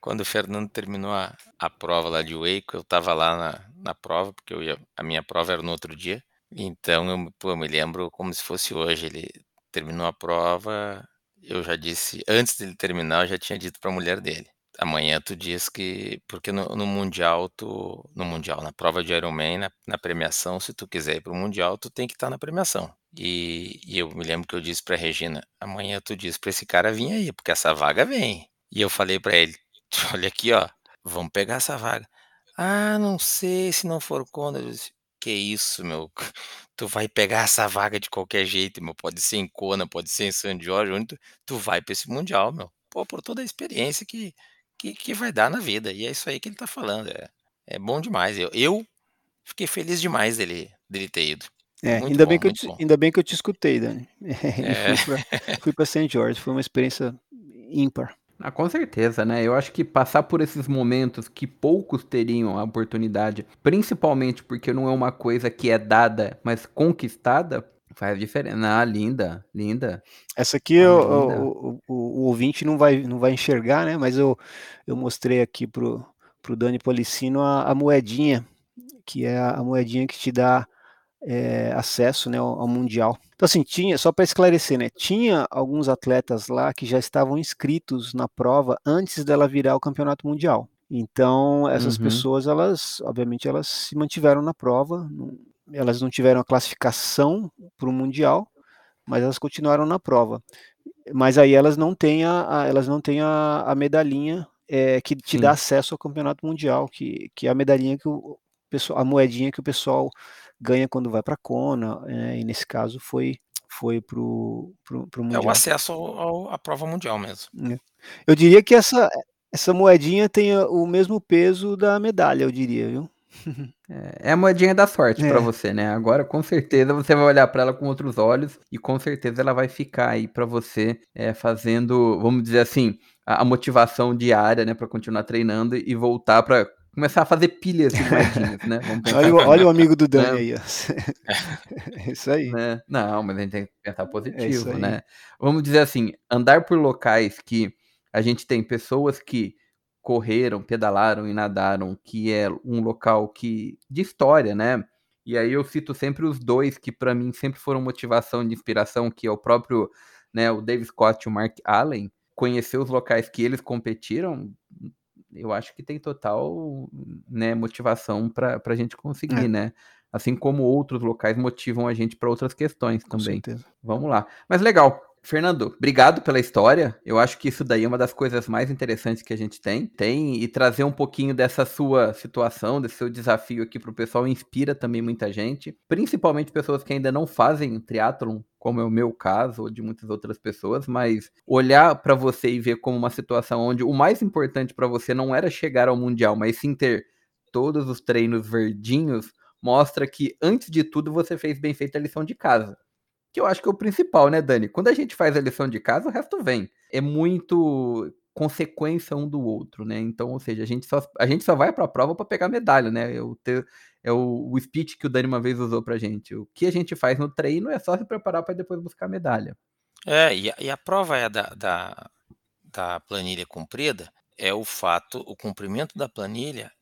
quando o Fernando terminou a, a prova lá de Waco, eu estava lá na, na prova, porque eu ia, a minha prova era no outro dia. Então, eu, pô, eu me lembro como se fosse hoje. Ele terminou a prova, eu já disse, antes dele terminar, eu já tinha dito para a mulher dele. Amanhã tu diz que, porque no, no Mundial, tu, no Mundial, na prova de Ironman, na, na premiação, se tu quiser ir para o Mundial, tu tem que estar tá na premiação. E, e, eu me lembro que eu disse para Regina, amanhã tu diz para esse cara vir aí, porque essa vaga vem. E eu falei para ele, olha aqui, ó, vamos pegar essa vaga. Ah, não sei se não for contra. Que isso, meu? Tu vai pegar essa vaga de qualquer jeito, meu. Pode ser em Kona, pode ser em San Jorge, onde tu, tu vai para esse Mundial, meu. Pô, por toda a experiência que, que, que vai dar na vida. E é isso aí que ele tá falando. É, é bom demais. Eu, eu fiquei feliz demais dele, dele ter ido. É, ainda, bom, bem que eu te, ainda bem que eu te escutei, Dani. É. fui para St. George, foi uma experiência ímpar. Ah, com certeza, né? Eu acho que passar por esses momentos que poucos teriam a oportunidade, principalmente porque não é uma coisa que é dada, mas conquistada, faz diferença. Ah, linda, linda. Essa aqui ah, o, o, o, o, ouvinte não vai, não vai enxergar, né? Mas eu, eu mostrei aqui pro, pro Dani Policino a, a moedinha, que é a moedinha que te dá é, acesso né, ao, ao, Mundial. Então, assim, tinha, só para esclarecer, né, tinha alguns atletas lá que já estavam inscritos na prova antes dela virar o Campeonato Mundial. Então, essas uhum. pessoas, elas, obviamente, elas se mantiveram na prova, não, elas não tiveram a classificação para o Mundial, mas elas continuaram na prova. Mas aí elas não têm a, a elas não têm a, a medalhinha é, que te Sim. dá acesso ao Campeonato Mundial, que, que é a medalhinha que o pessoal, a moedinha que o pessoal ganha quando vai para Kona, é, e nesse caso foi foi pro, pro, pro mundial. É o acesso ao, ao, à prova mundial mesmo. É. Eu diria que essa essa moedinha tem o mesmo peso da medalha, eu diria, viu? É, é a moedinha da sorte é. para você, né? Agora, com certeza, você vai olhar para ela com outros olhos e com certeza ela vai ficar aí para você é, fazendo, vamos dizer assim, a, a motivação diária, né, para continuar treinando e voltar para começar a fazer pilhas de moedinhas, né? olha, o, olha o amigo do Dani né? aí. é isso aí. Né? Não, mas a gente tem que pensar é positivo, é né? Vamos dizer assim, andar por locais que a gente tem pessoas que correram, pedalaram e nadaram, que é um local que de história, né? E aí eu cito sempre os dois que para mim sempre foram motivação de inspiração, que é o próprio, né, o Dave Scott e o Mark Allen. Conhecer os locais que eles competiram, eu acho que tem total, né, motivação para a gente conseguir, é. né? Assim como outros locais motivam a gente para outras questões também. Vamos lá. Mas legal. Fernando, obrigado pela história. Eu acho que isso daí é uma das coisas mais interessantes que a gente tem. Tem e trazer um pouquinho dessa sua situação, desse seu desafio aqui para o pessoal inspira também muita gente, principalmente pessoas que ainda não fazem triatlon, como é o meu caso ou de muitas outras pessoas, mas olhar para você e ver como uma situação onde o mais importante para você não era chegar ao mundial, mas sim ter todos os treinos verdinhos, mostra que antes de tudo você fez bem feita a lição de casa que eu acho que é o principal, né, Dani? Quando a gente faz a lição de casa, o resto vem. É muito consequência um do outro, né? Então, ou seja, a gente só, a gente só vai para a prova para pegar medalha, né? É o, é o, o speech que o Dani uma vez usou pra gente. O que a gente faz no treino é só se preparar para depois buscar medalha. É, e a, e a prova é da, da, da planilha cumprida é o fato, o cumprimento da planilha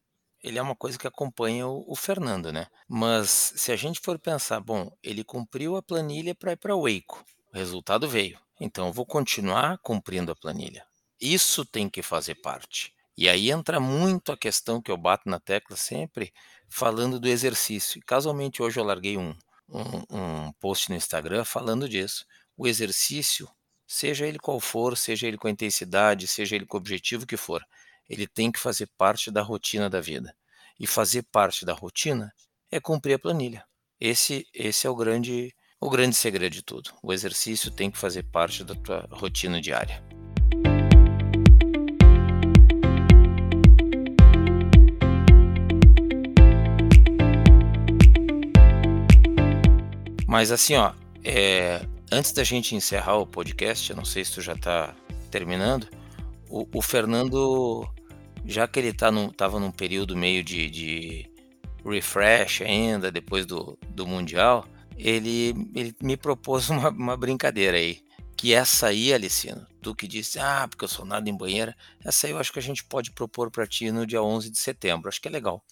ele é uma coisa que acompanha o, o, Fernando, né? Mas se a gente for pensar, bom, ele cumpriu a planilha para ir para o Waco, o resultado veio. Então eu vou continuar cumprindo a planilha. Isso tem que fazer parte. E aí entra muito a questão que eu bato na tecla sempre, falando do exercício. Casualmente hoje eu larguei um, um, um post no Instagram falando disso. O exercício, seja ele qual for, seja ele com a intensidade, seja ele com o objetivo que for, ele tem que fazer parte da rotina da vida. E fazer parte da rotina é cumprir a planilha. Esse, esse é o grande, o grande segredo de tudo. O exercício tem que fazer parte da tua rotina diária. Mas assim, ó, é, antes da gente encerrar o podcast, eu não sei se tu já está terminando, o, o Fernando, já que ele tá num, tava num período meio de, de refresh ainda, depois do, do Mundial, ele, ele me propôs uma, uma brincadeira aí. Que essa aí, Alicino, tu que disse, ah, porque eu sou nada em banheira, essa aí eu acho que a gente pode propor para ti no dia 11 de setembro. Acho que é legal.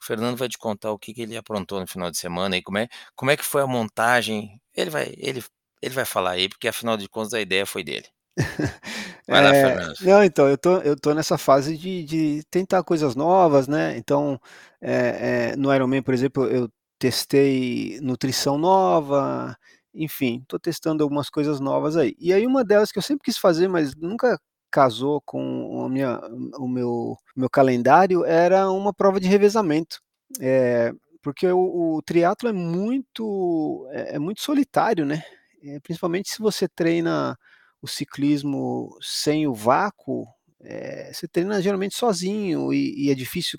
O Fernando vai te contar o que, que ele aprontou no final de semana e como é, como é que foi a montagem. Ele vai, ele, ele vai falar aí, porque afinal de contas a ideia foi dele. Vai lá, é, não, então, eu tô, eu tô nessa fase de, de tentar coisas novas, né? Então, é, é, no Ironman, por exemplo, eu testei nutrição nova, enfim, tô testando algumas coisas novas aí. E aí uma delas que eu sempre quis fazer, mas nunca casou com a minha, o meu, meu calendário, era uma prova de revezamento. É, porque o, o triatlo é muito, é, é muito solitário, né? É, principalmente se você treina o ciclismo sem o vácuo, é, você treina geralmente sozinho e, e é difícil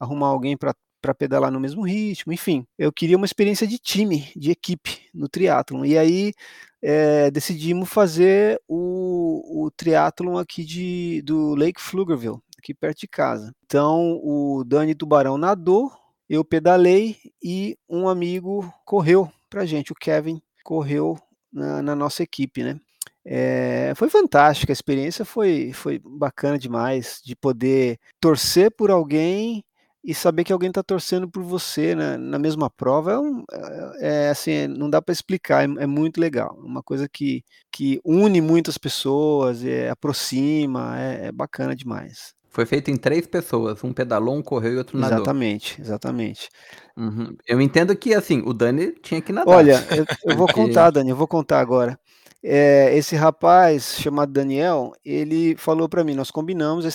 arrumar alguém para para pedalar no mesmo ritmo, enfim, eu queria uma experiência de time, de equipe no triatlon, e aí é, decidimos fazer o, o aqui de, do Lake Pflugerville, aqui perto de casa. Então o Dani Tubarão nadou, eu pedalei e um amigo correu pra gente, o Kevin correu na, na nossa equipe, né? É, foi fantástica, a experiência foi, foi bacana demais de poder torcer por alguém e saber que alguém está torcendo por você né, na mesma prova. É, um, é, é assim não dá para explicar é, é, muito legal. Uma coisa que, que une muitas pessoas é, aproxima é, é, bacana demais. Foi feito em três pessoas um pedalou um correu e outro nadou. Exatamente exatamente. Uhum. eu entendo que assim o Dani tinha que nadar. Olha eu, eu vou contar Dani eu vou contar agora é, esse rapaz chamado Daniel, ele falou para mim, nós combinamos a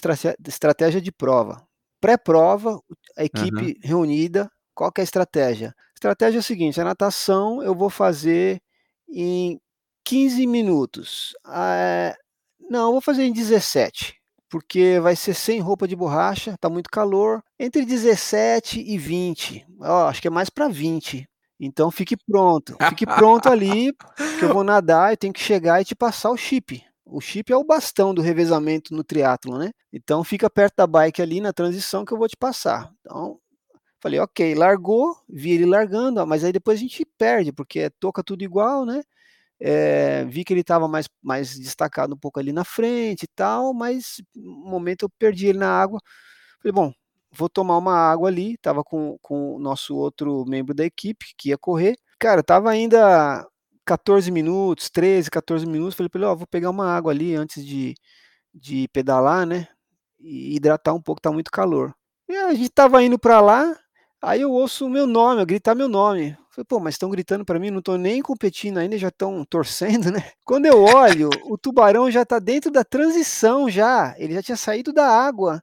estratégia de prova. Pré-prova, a equipe uhum. reunida, qual que é a estratégia? A estratégia é a seguinte, a natação eu vou fazer em 15 minutos. Ah, não, eu vou fazer em 17, porque vai ser sem roupa de borracha, tá muito calor. Entre 17 e 20, ó, acho que é mais para 20, então fique pronto, fique pronto ali, que eu vou nadar e tenho que chegar e te passar o chip. O chip é o bastão do revezamento no triatlo, né? Então fica perto da bike ali na transição que eu vou te passar. Então falei, ok, largou, vi ele largando, mas aí depois a gente perde porque toca tudo igual, né? É, vi que ele estava mais, mais destacado um pouco ali na frente e tal, mas no momento eu perdi ele na água. Falei, bom, vou tomar uma água ali. Tava com, com o nosso outro membro da equipe que ia correr. Cara, tava ainda 14 minutos, 13, 14 minutos. Falei para ele, ó, vou pegar uma água ali antes de, de pedalar, né? E hidratar um pouco, tá muito calor. E a gente tava indo para lá, aí eu ouço o meu nome, eu gritar meu nome. Falei, pô, mas estão gritando para mim, não tô nem competindo ainda, já estão torcendo, né? Quando eu olho, o tubarão já tá dentro da transição já, ele já tinha saído da água,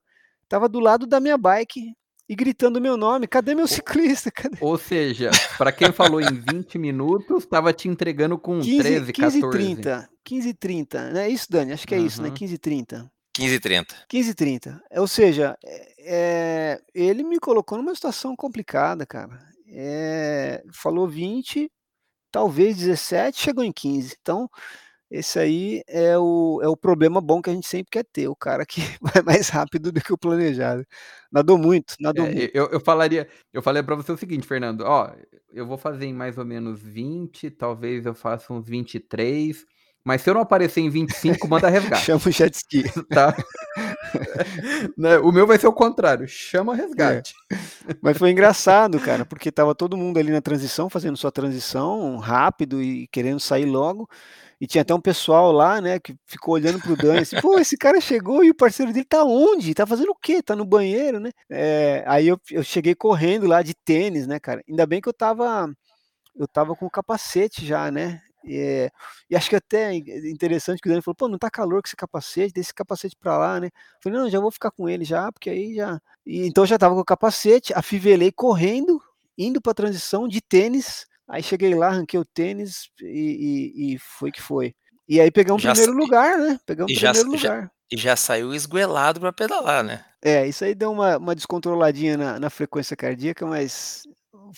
tava do lado da minha bike e gritando meu nome, cadê meu ciclista? Cadê? Ou seja, para quem falou em 20 minutos, tava te entregando com 15, 13, 14. 15 30, 15 30, né? Isso, Dani, acho que é uhum. isso, né? 15 30. 15 e 30. 15 e 30. Ou seja, é, ele me colocou numa situação complicada, cara é, falou 20, talvez 17, chegou em 15. Então, esse aí é o, é o problema bom que a gente sempre quer ter, o cara que vai mais rápido do que o planejado. Nadou muito, nadou é, muito. Eu, eu falaria, eu falei para você o seguinte, Fernando, ó, eu vou fazer em mais ou menos 20, talvez eu faça uns 23, mas se eu não aparecer em 25, manda resgate. Chama o jet ski. Tá? né? O meu vai ser o contrário, chama resgate. É. Mas foi engraçado, cara, porque tava todo mundo ali na transição, fazendo sua transição rápido e querendo sair logo. E tinha até um pessoal lá, né, que ficou olhando pro Dani assim, pô, esse cara chegou e o parceiro dele tá onde? Tá fazendo o quê? Tá no banheiro, né? É, aí eu, eu cheguei correndo lá de tênis, né, cara? Ainda bem que eu tava eu tava com o capacete já, né? É, e acho que até interessante que o Dani falou, pô, não tá calor com esse capacete, deixa esse capacete pra lá, né? Eu falei, não, já vou ficar com ele já, porque aí já. E, então já tava com o capacete, afivelei correndo, indo pra transição de tênis. Aí cheguei lá, arranquei o tênis e, e, e foi que foi. E aí pegamos o primeiro lugar, né? Pegamos o primeiro já, lugar. Já, e já saiu esguelado para pedalar, né? É, isso aí deu uma, uma descontroladinha na, na frequência cardíaca, mas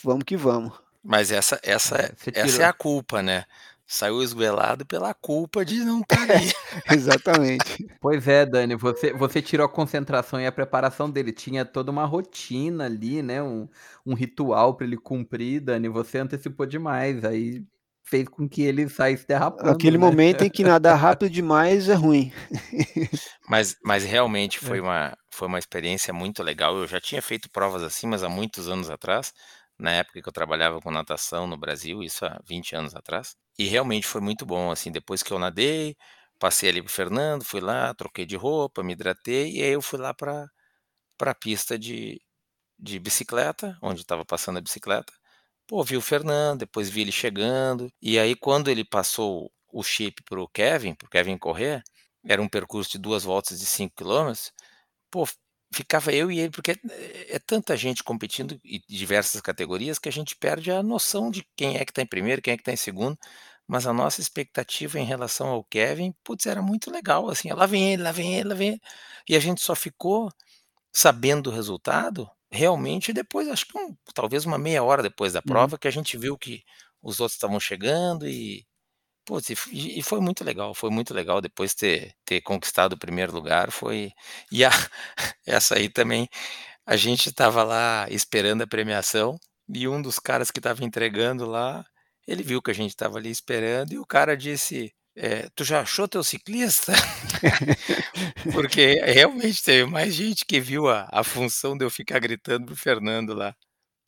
vamos que vamos. Mas essa, essa, é, essa é a culpa, né? Saiu esguelado pela culpa de não estar tá ali. Exatamente. Pois é, Dani, você, você tirou a concentração e a preparação dele. Tinha toda uma rotina ali, né? Um, um ritual para ele cumprir, Dani. Você antecipou demais. Aí fez com que ele saísse derrapando. Aquele né? momento em que nadar rápido demais é ruim. mas, mas realmente foi, é. uma, foi uma experiência muito legal. Eu já tinha feito provas assim, mas há muitos anos atrás na época que eu trabalhava com natação no Brasil, isso há 20 anos atrás. E realmente foi muito bom, assim, depois que eu nadei, passei ali pro Fernando, fui lá, troquei de roupa, me hidratei, e aí eu fui lá para a pista de, de bicicleta, onde estava passando a bicicleta. Pô, vi o Fernando, depois vi ele chegando, e aí quando ele passou o chip pro Kevin, pro Kevin correr, era um percurso de duas voltas de 5 quilômetros, pô, ficava eu e ele, porque é, é tanta gente competindo em diversas categorias que a gente perde a noção de quem é que está em primeiro, quem é que está em segundo. Mas a nossa expectativa em relação ao Kevin, putz, era muito legal, assim, lá vem ele, lá vem ele, lá vem ele. E a gente só ficou sabendo o resultado realmente depois, acho que um, talvez uma meia hora depois da uhum. prova, uhum. que a gente viu que os outros estavam chegando e Putz, e, e foi muito legal, foi muito legal depois ter, ter conquistado o primeiro lugar, foi... E a, essa aí também, a gente estava lá esperando a premiação, e um dos caras que estava entregando lá, ele viu que a gente estava ali esperando, e o cara disse, é, tu já achou teu ciclista? Porque realmente teve mais gente que viu a, a função de eu ficar gritando pro Fernando lá.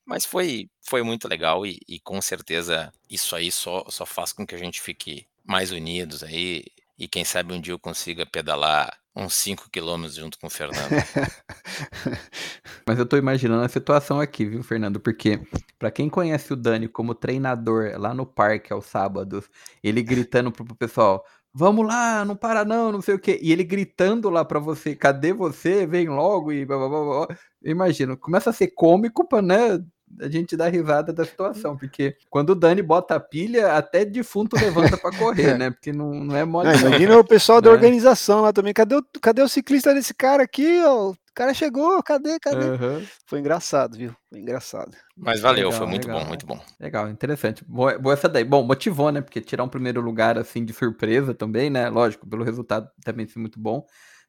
Mas foi, foi muito legal e, e, com certeza isso aí só, só faz com que a gente fique mais unidos aí e quem sabe um dia eu consiga pedalar uns 5 quilômetros junto com o Fernando. Mas eu tô imaginando a situação aqui, viu, Fernando? Porque para quem conhece o Dani como treinador lá no parque aos sábados, ele gritando pro pessoal: vamos lá, não para não, não sei o quê. E ele gritando lá para você, cadê você? Vem logo e blá, blá, blá, blá. Imagina, começa a ser cômico para, né, a gente dá risada da situação, porque quando o Dani bota a pilha, até defunto levanta para correr, né? Porque não, não é mole. Não, imagina o pessoal da né? organização lá também. Cadê o, cadê o ciclista desse cara aqui? Ó? cara chegou, cadê, cadê? Uhum. Foi engraçado, viu? Foi engraçado. Mas valeu, legal, foi muito legal, bom, muito bom. Legal, interessante. Boa, boa essa daí. Bom, motivou, né? Porque tirar um primeiro lugar assim de surpresa também, né? Lógico, pelo resultado também foi muito bom.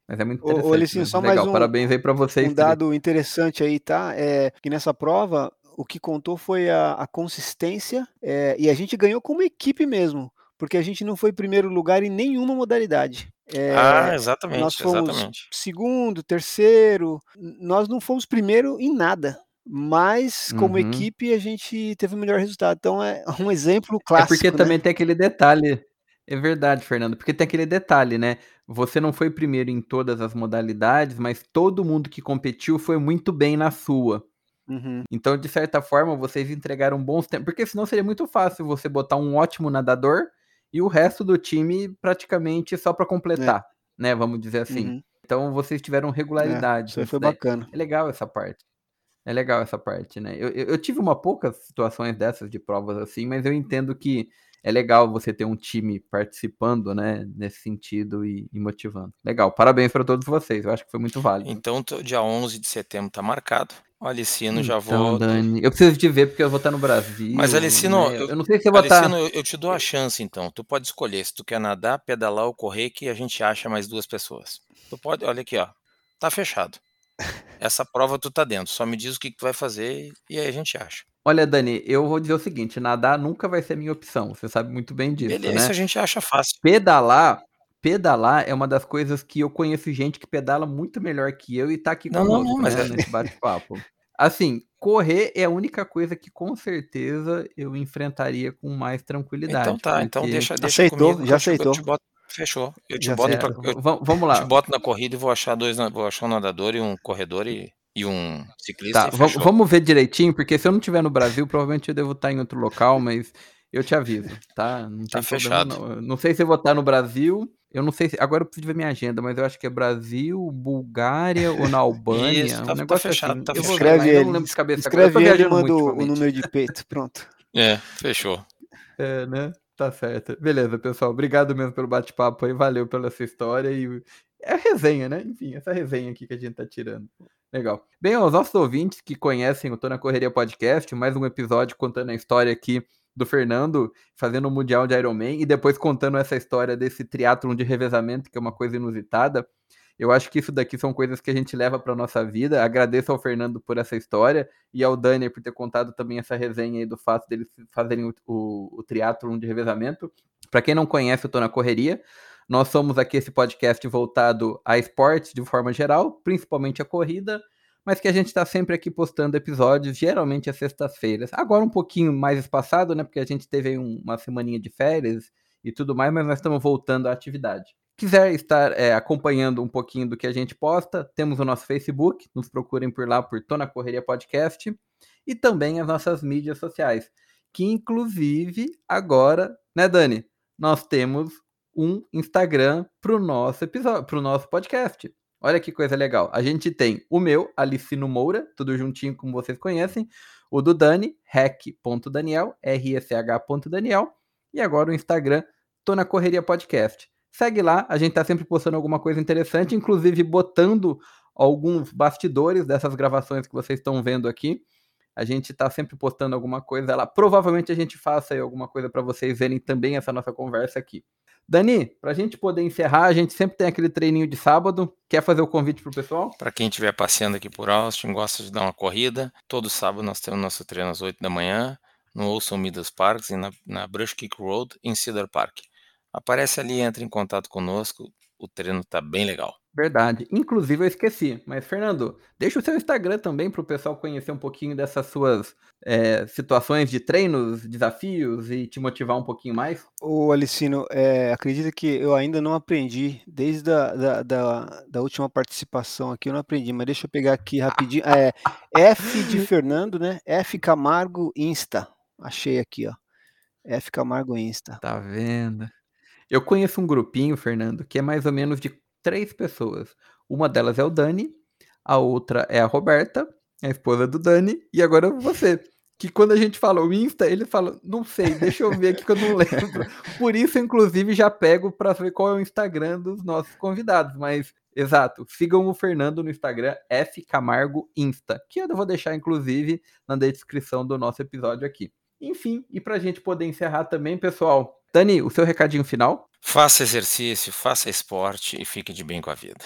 Mas é muito interessante. Ô, Licinho, só Legal, mais um, parabéns aí para vocês. Um dado interessante aí, tá? É que nessa prova o que contou foi a, a consistência é, e a gente ganhou como equipe mesmo, porque a gente não foi primeiro lugar em nenhuma modalidade. É, ah, exatamente. Nós fomos exatamente. segundo, terceiro, nós não fomos primeiro em nada. Mas, como uhum. equipe, a gente teve o melhor resultado. Então, é um exemplo clássico. É porque né? também tem aquele detalhe. É verdade, Fernando, porque tem aquele detalhe, né? Você não foi primeiro em todas as modalidades, mas todo mundo que competiu foi muito bem na sua. Uhum. Então, de certa forma, vocês entregaram bons tempos, porque senão seria muito fácil você botar um ótimo nadador e o resto do time praticamente só para completar, é. né? Vamos dizer assim. Uhum. Então, vocês tiveram regularidade. É, isso foi bacana. É legal essa parte. É legal essa parte, né? Eu, eu, eu tive uma poucas situações dessas de provas assim, mas eu entendo que é legal você ter um time participando, né, nesse sentido e, e motivando. Legal, parabéns para todos vocês, eu acho que foi muito válido. Então, dia 11 de setembro tá marcado. O Alicino já então, vou. Dani, eu preciso te ver porque eu vou estar no Brasil. Mas Alicino, né? eu, eu, não sei se eu vou Alicino, estar. Eu, eu te dou a chance então. Tu pode escolher se tu quer nadar, pedalar ou correr, que a gente acha mais duas pessoas. Tu pode, olha aqui, ó. Tá fechado. Essa prova tu tá dentro. Só me diz o que, que tu vai fazer e aí a gente acha. Olha, Dani, eu vou dizer o seguinte: nadar nunca vai ser minha opção. Você sabe muito bem disso. Beleza, né? isso a gente acha fácil. Pedalar, pedalar é uma das coisas que eu conheço gente que pedala muito melhor que eu e tá aqui não, conosco, não, não, mas né, é... nesse bate-papo. Assim, correr é a única coisa que com certeza eu enfrentaria com mais tranquilidade. Então tá, então deixa, deixa aceitou, comigo, já aceitou. Boto, fechou. Eu te boto, pra, eu, vamos lá. te boto na corrida e vou achar dois, vou achar um nadador e um corredor e e um ciclista. Tá, vamos ver direitinho, porque se eu não estiver no Brasil, provavelmente eu devo estar em outro local, mas eu te aviso, tá? Não tá fechado. Problema, não. não sei se eu vou estar no Brasil. Eu não sei se. Agora eu preciso ver minha agenda, mas eu acho que é Brasil, Bulgária ou na Albânia. Isso, tá, um negócio tá fechado, assim. tá eu vou escreve ele, eu não lembro de cabeça escreve agora. ele manda o número de peito. Pronto. É, fechou. É, né? Tá certo. Beleza, pessoal. Obrigado mesmo pelo bate-papo aí. Valeu pela sua história e é resenha, né? Enfim, essa resenha aqui que a gente tá tirando. Legal. Bem, aos nossos ouvintes que conhecem o Tô na Correria Podcast, mais um episódio contando a história aqui do Fernando fazendo o Mundial de Ironman e depois contando essa história desse triatlon de revezamento, que é uma coisa inusitada. Eu acho que isso daqui são coisas que a gente leva para nossa vida. Agradeço ao Fernando por essa história e ao Dani por ter contado também essa resenha aí do fato deles fazerem o, o, o triatlon de revezamento. Para quem não conhece, eu tô na correria. Nós somos aqui esse podcast voltado a esportes de forma geral, principalmente a corrida, mas que a gente está sempre aqui postando episódios, geralmente às sextas-feiras. Agora um pouquinho mais espaçado, né? Porque a gente teve uma semaninha de férias e tudo mais, mas nós estamos voltando à atividade. Quiser estar é, acompanhando um pouquinho do que a gente posta, temos o nosso Facebook, nos procurem por lá por Tona Correria Podcast, e também as nossas mídias sociais, que inclusive agora, né, Dani? Nós temos um Instagram pro nosso episódio, pro nosso podcast. Olha que coisa legal. A gente tem o meu, Alicino Moura, tudo juntinho como vocês conhecem, o do Dani, rec.daniel, rsh.daniel, e agora o Instagram, Tô na Correria Podcast. Segue lá, a gente tá sempre postando alguma coisa interessante, inclusive botando alguns bastidores dessas gravações que vocês estão vendo aqui. A gente tá sempre postando alguma coisa lá. Provavelmente a gente faça aí alguma coisa para vocês verem também essa nossa conversa aqui. Dani, para a gente poder encerrar, a gente sempre tem aquele treininho de sábado. Quer fazer o convite para o pessoal? Para quem estiver passeando aqui por Austin, gosta de dar uma corrida, todo sábado nós temos nosso treino às 8 da manhã, no Olson Meadows Parks e na, na Brush Creek Road, em Cedar Park. Aparece ali, entra em contato conosco, o treino tá bem legal. Verdade. Inclusive eu esqueci. Mas, Fernando, deixa o seu Instagram também para o pessoal conhecer um pouquinho dessas suas é, situações de treinos, desafios e te motivar um pouquinho mais. Ô, Alicino, é, acredita que eu ainda não aprendi, desde a da, da, da, última participação aqui, eu não aprendi, mas deixa eu pegar aqui rapidinho. É, F de Fernando, né? F Camargo Insta. Achei aqui, ó. F Camargo Insta. Tá vendo? Eu conheço um grupinho, Fernando, que é mais ou menos de três pessoas. Uma delas é o Dani, a outra é a Roberta, a esposa do Dani, e agora você. que quando a gente fala o Insta, ele fala, não sei, deixa eu ver aqui que eu não lembro. Por isso, inclusive, já pego para ver qual é o Instagram dos nossos convidados. Mas, exato, sigam o Fernando no Instagram, F Camargo Insta, que eu vou deixar, inclusive, na descrição do nosso episódio aqui. Enfim, e para a gente poder encerrar também, pessoal, Dani, o seu recadinho final? Faça exercício, faça esporte e fique de bem com a vida.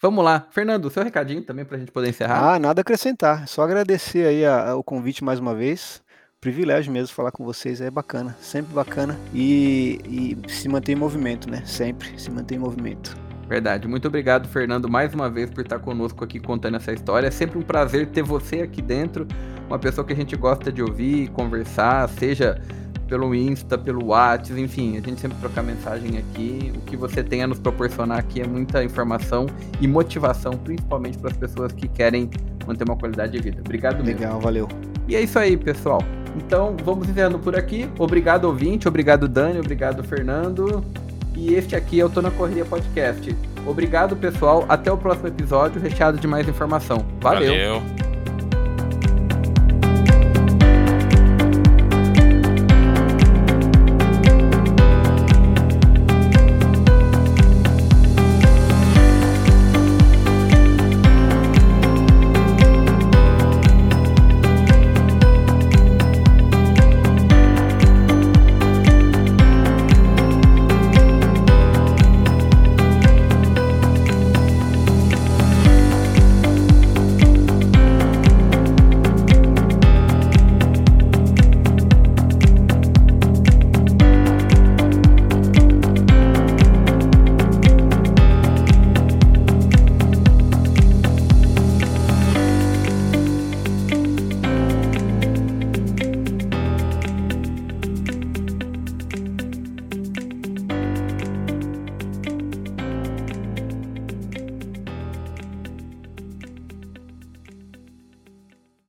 Vamos lá. Fernando, o seu recadinho também para a gente poder encerrar? Ah, nada a acrescentar. Só agradecer aí a, a, o convite mais uma vez. Privilégio mesmo falar com vocês, é bacana, sempre bacana. E, e se manter em movimento, né? Sempre se manter em movimento. Verdade. Muito obrigado, Fernando, mais uma vez por estar conosco aqui contando essa história. É sempre um prazer ter você aqui dentro, uma pessoa que a gente gosta de ouvir, conversar, seja pelo Insta, pelo WhatsApp, enfim, a gente sempre troca mensagem aqui. O que você tem a nos proporcionar aqui é muita informação e motivação, principalmente para as pessoas que querem manter uma qualidade de vida. Obrigado mesmo. Legal, valeu. E é isso aí, pessoal. Então, vamos encerrando por aqui. Obrigado, ouvinte. Obrigado, Dani. Obrigado, Fernando. E este aqui é o Tô na Correria Podcast. Obrigado, pessoal. Até o próximo episódio, recheado de mais informação. Valeu. Valeu.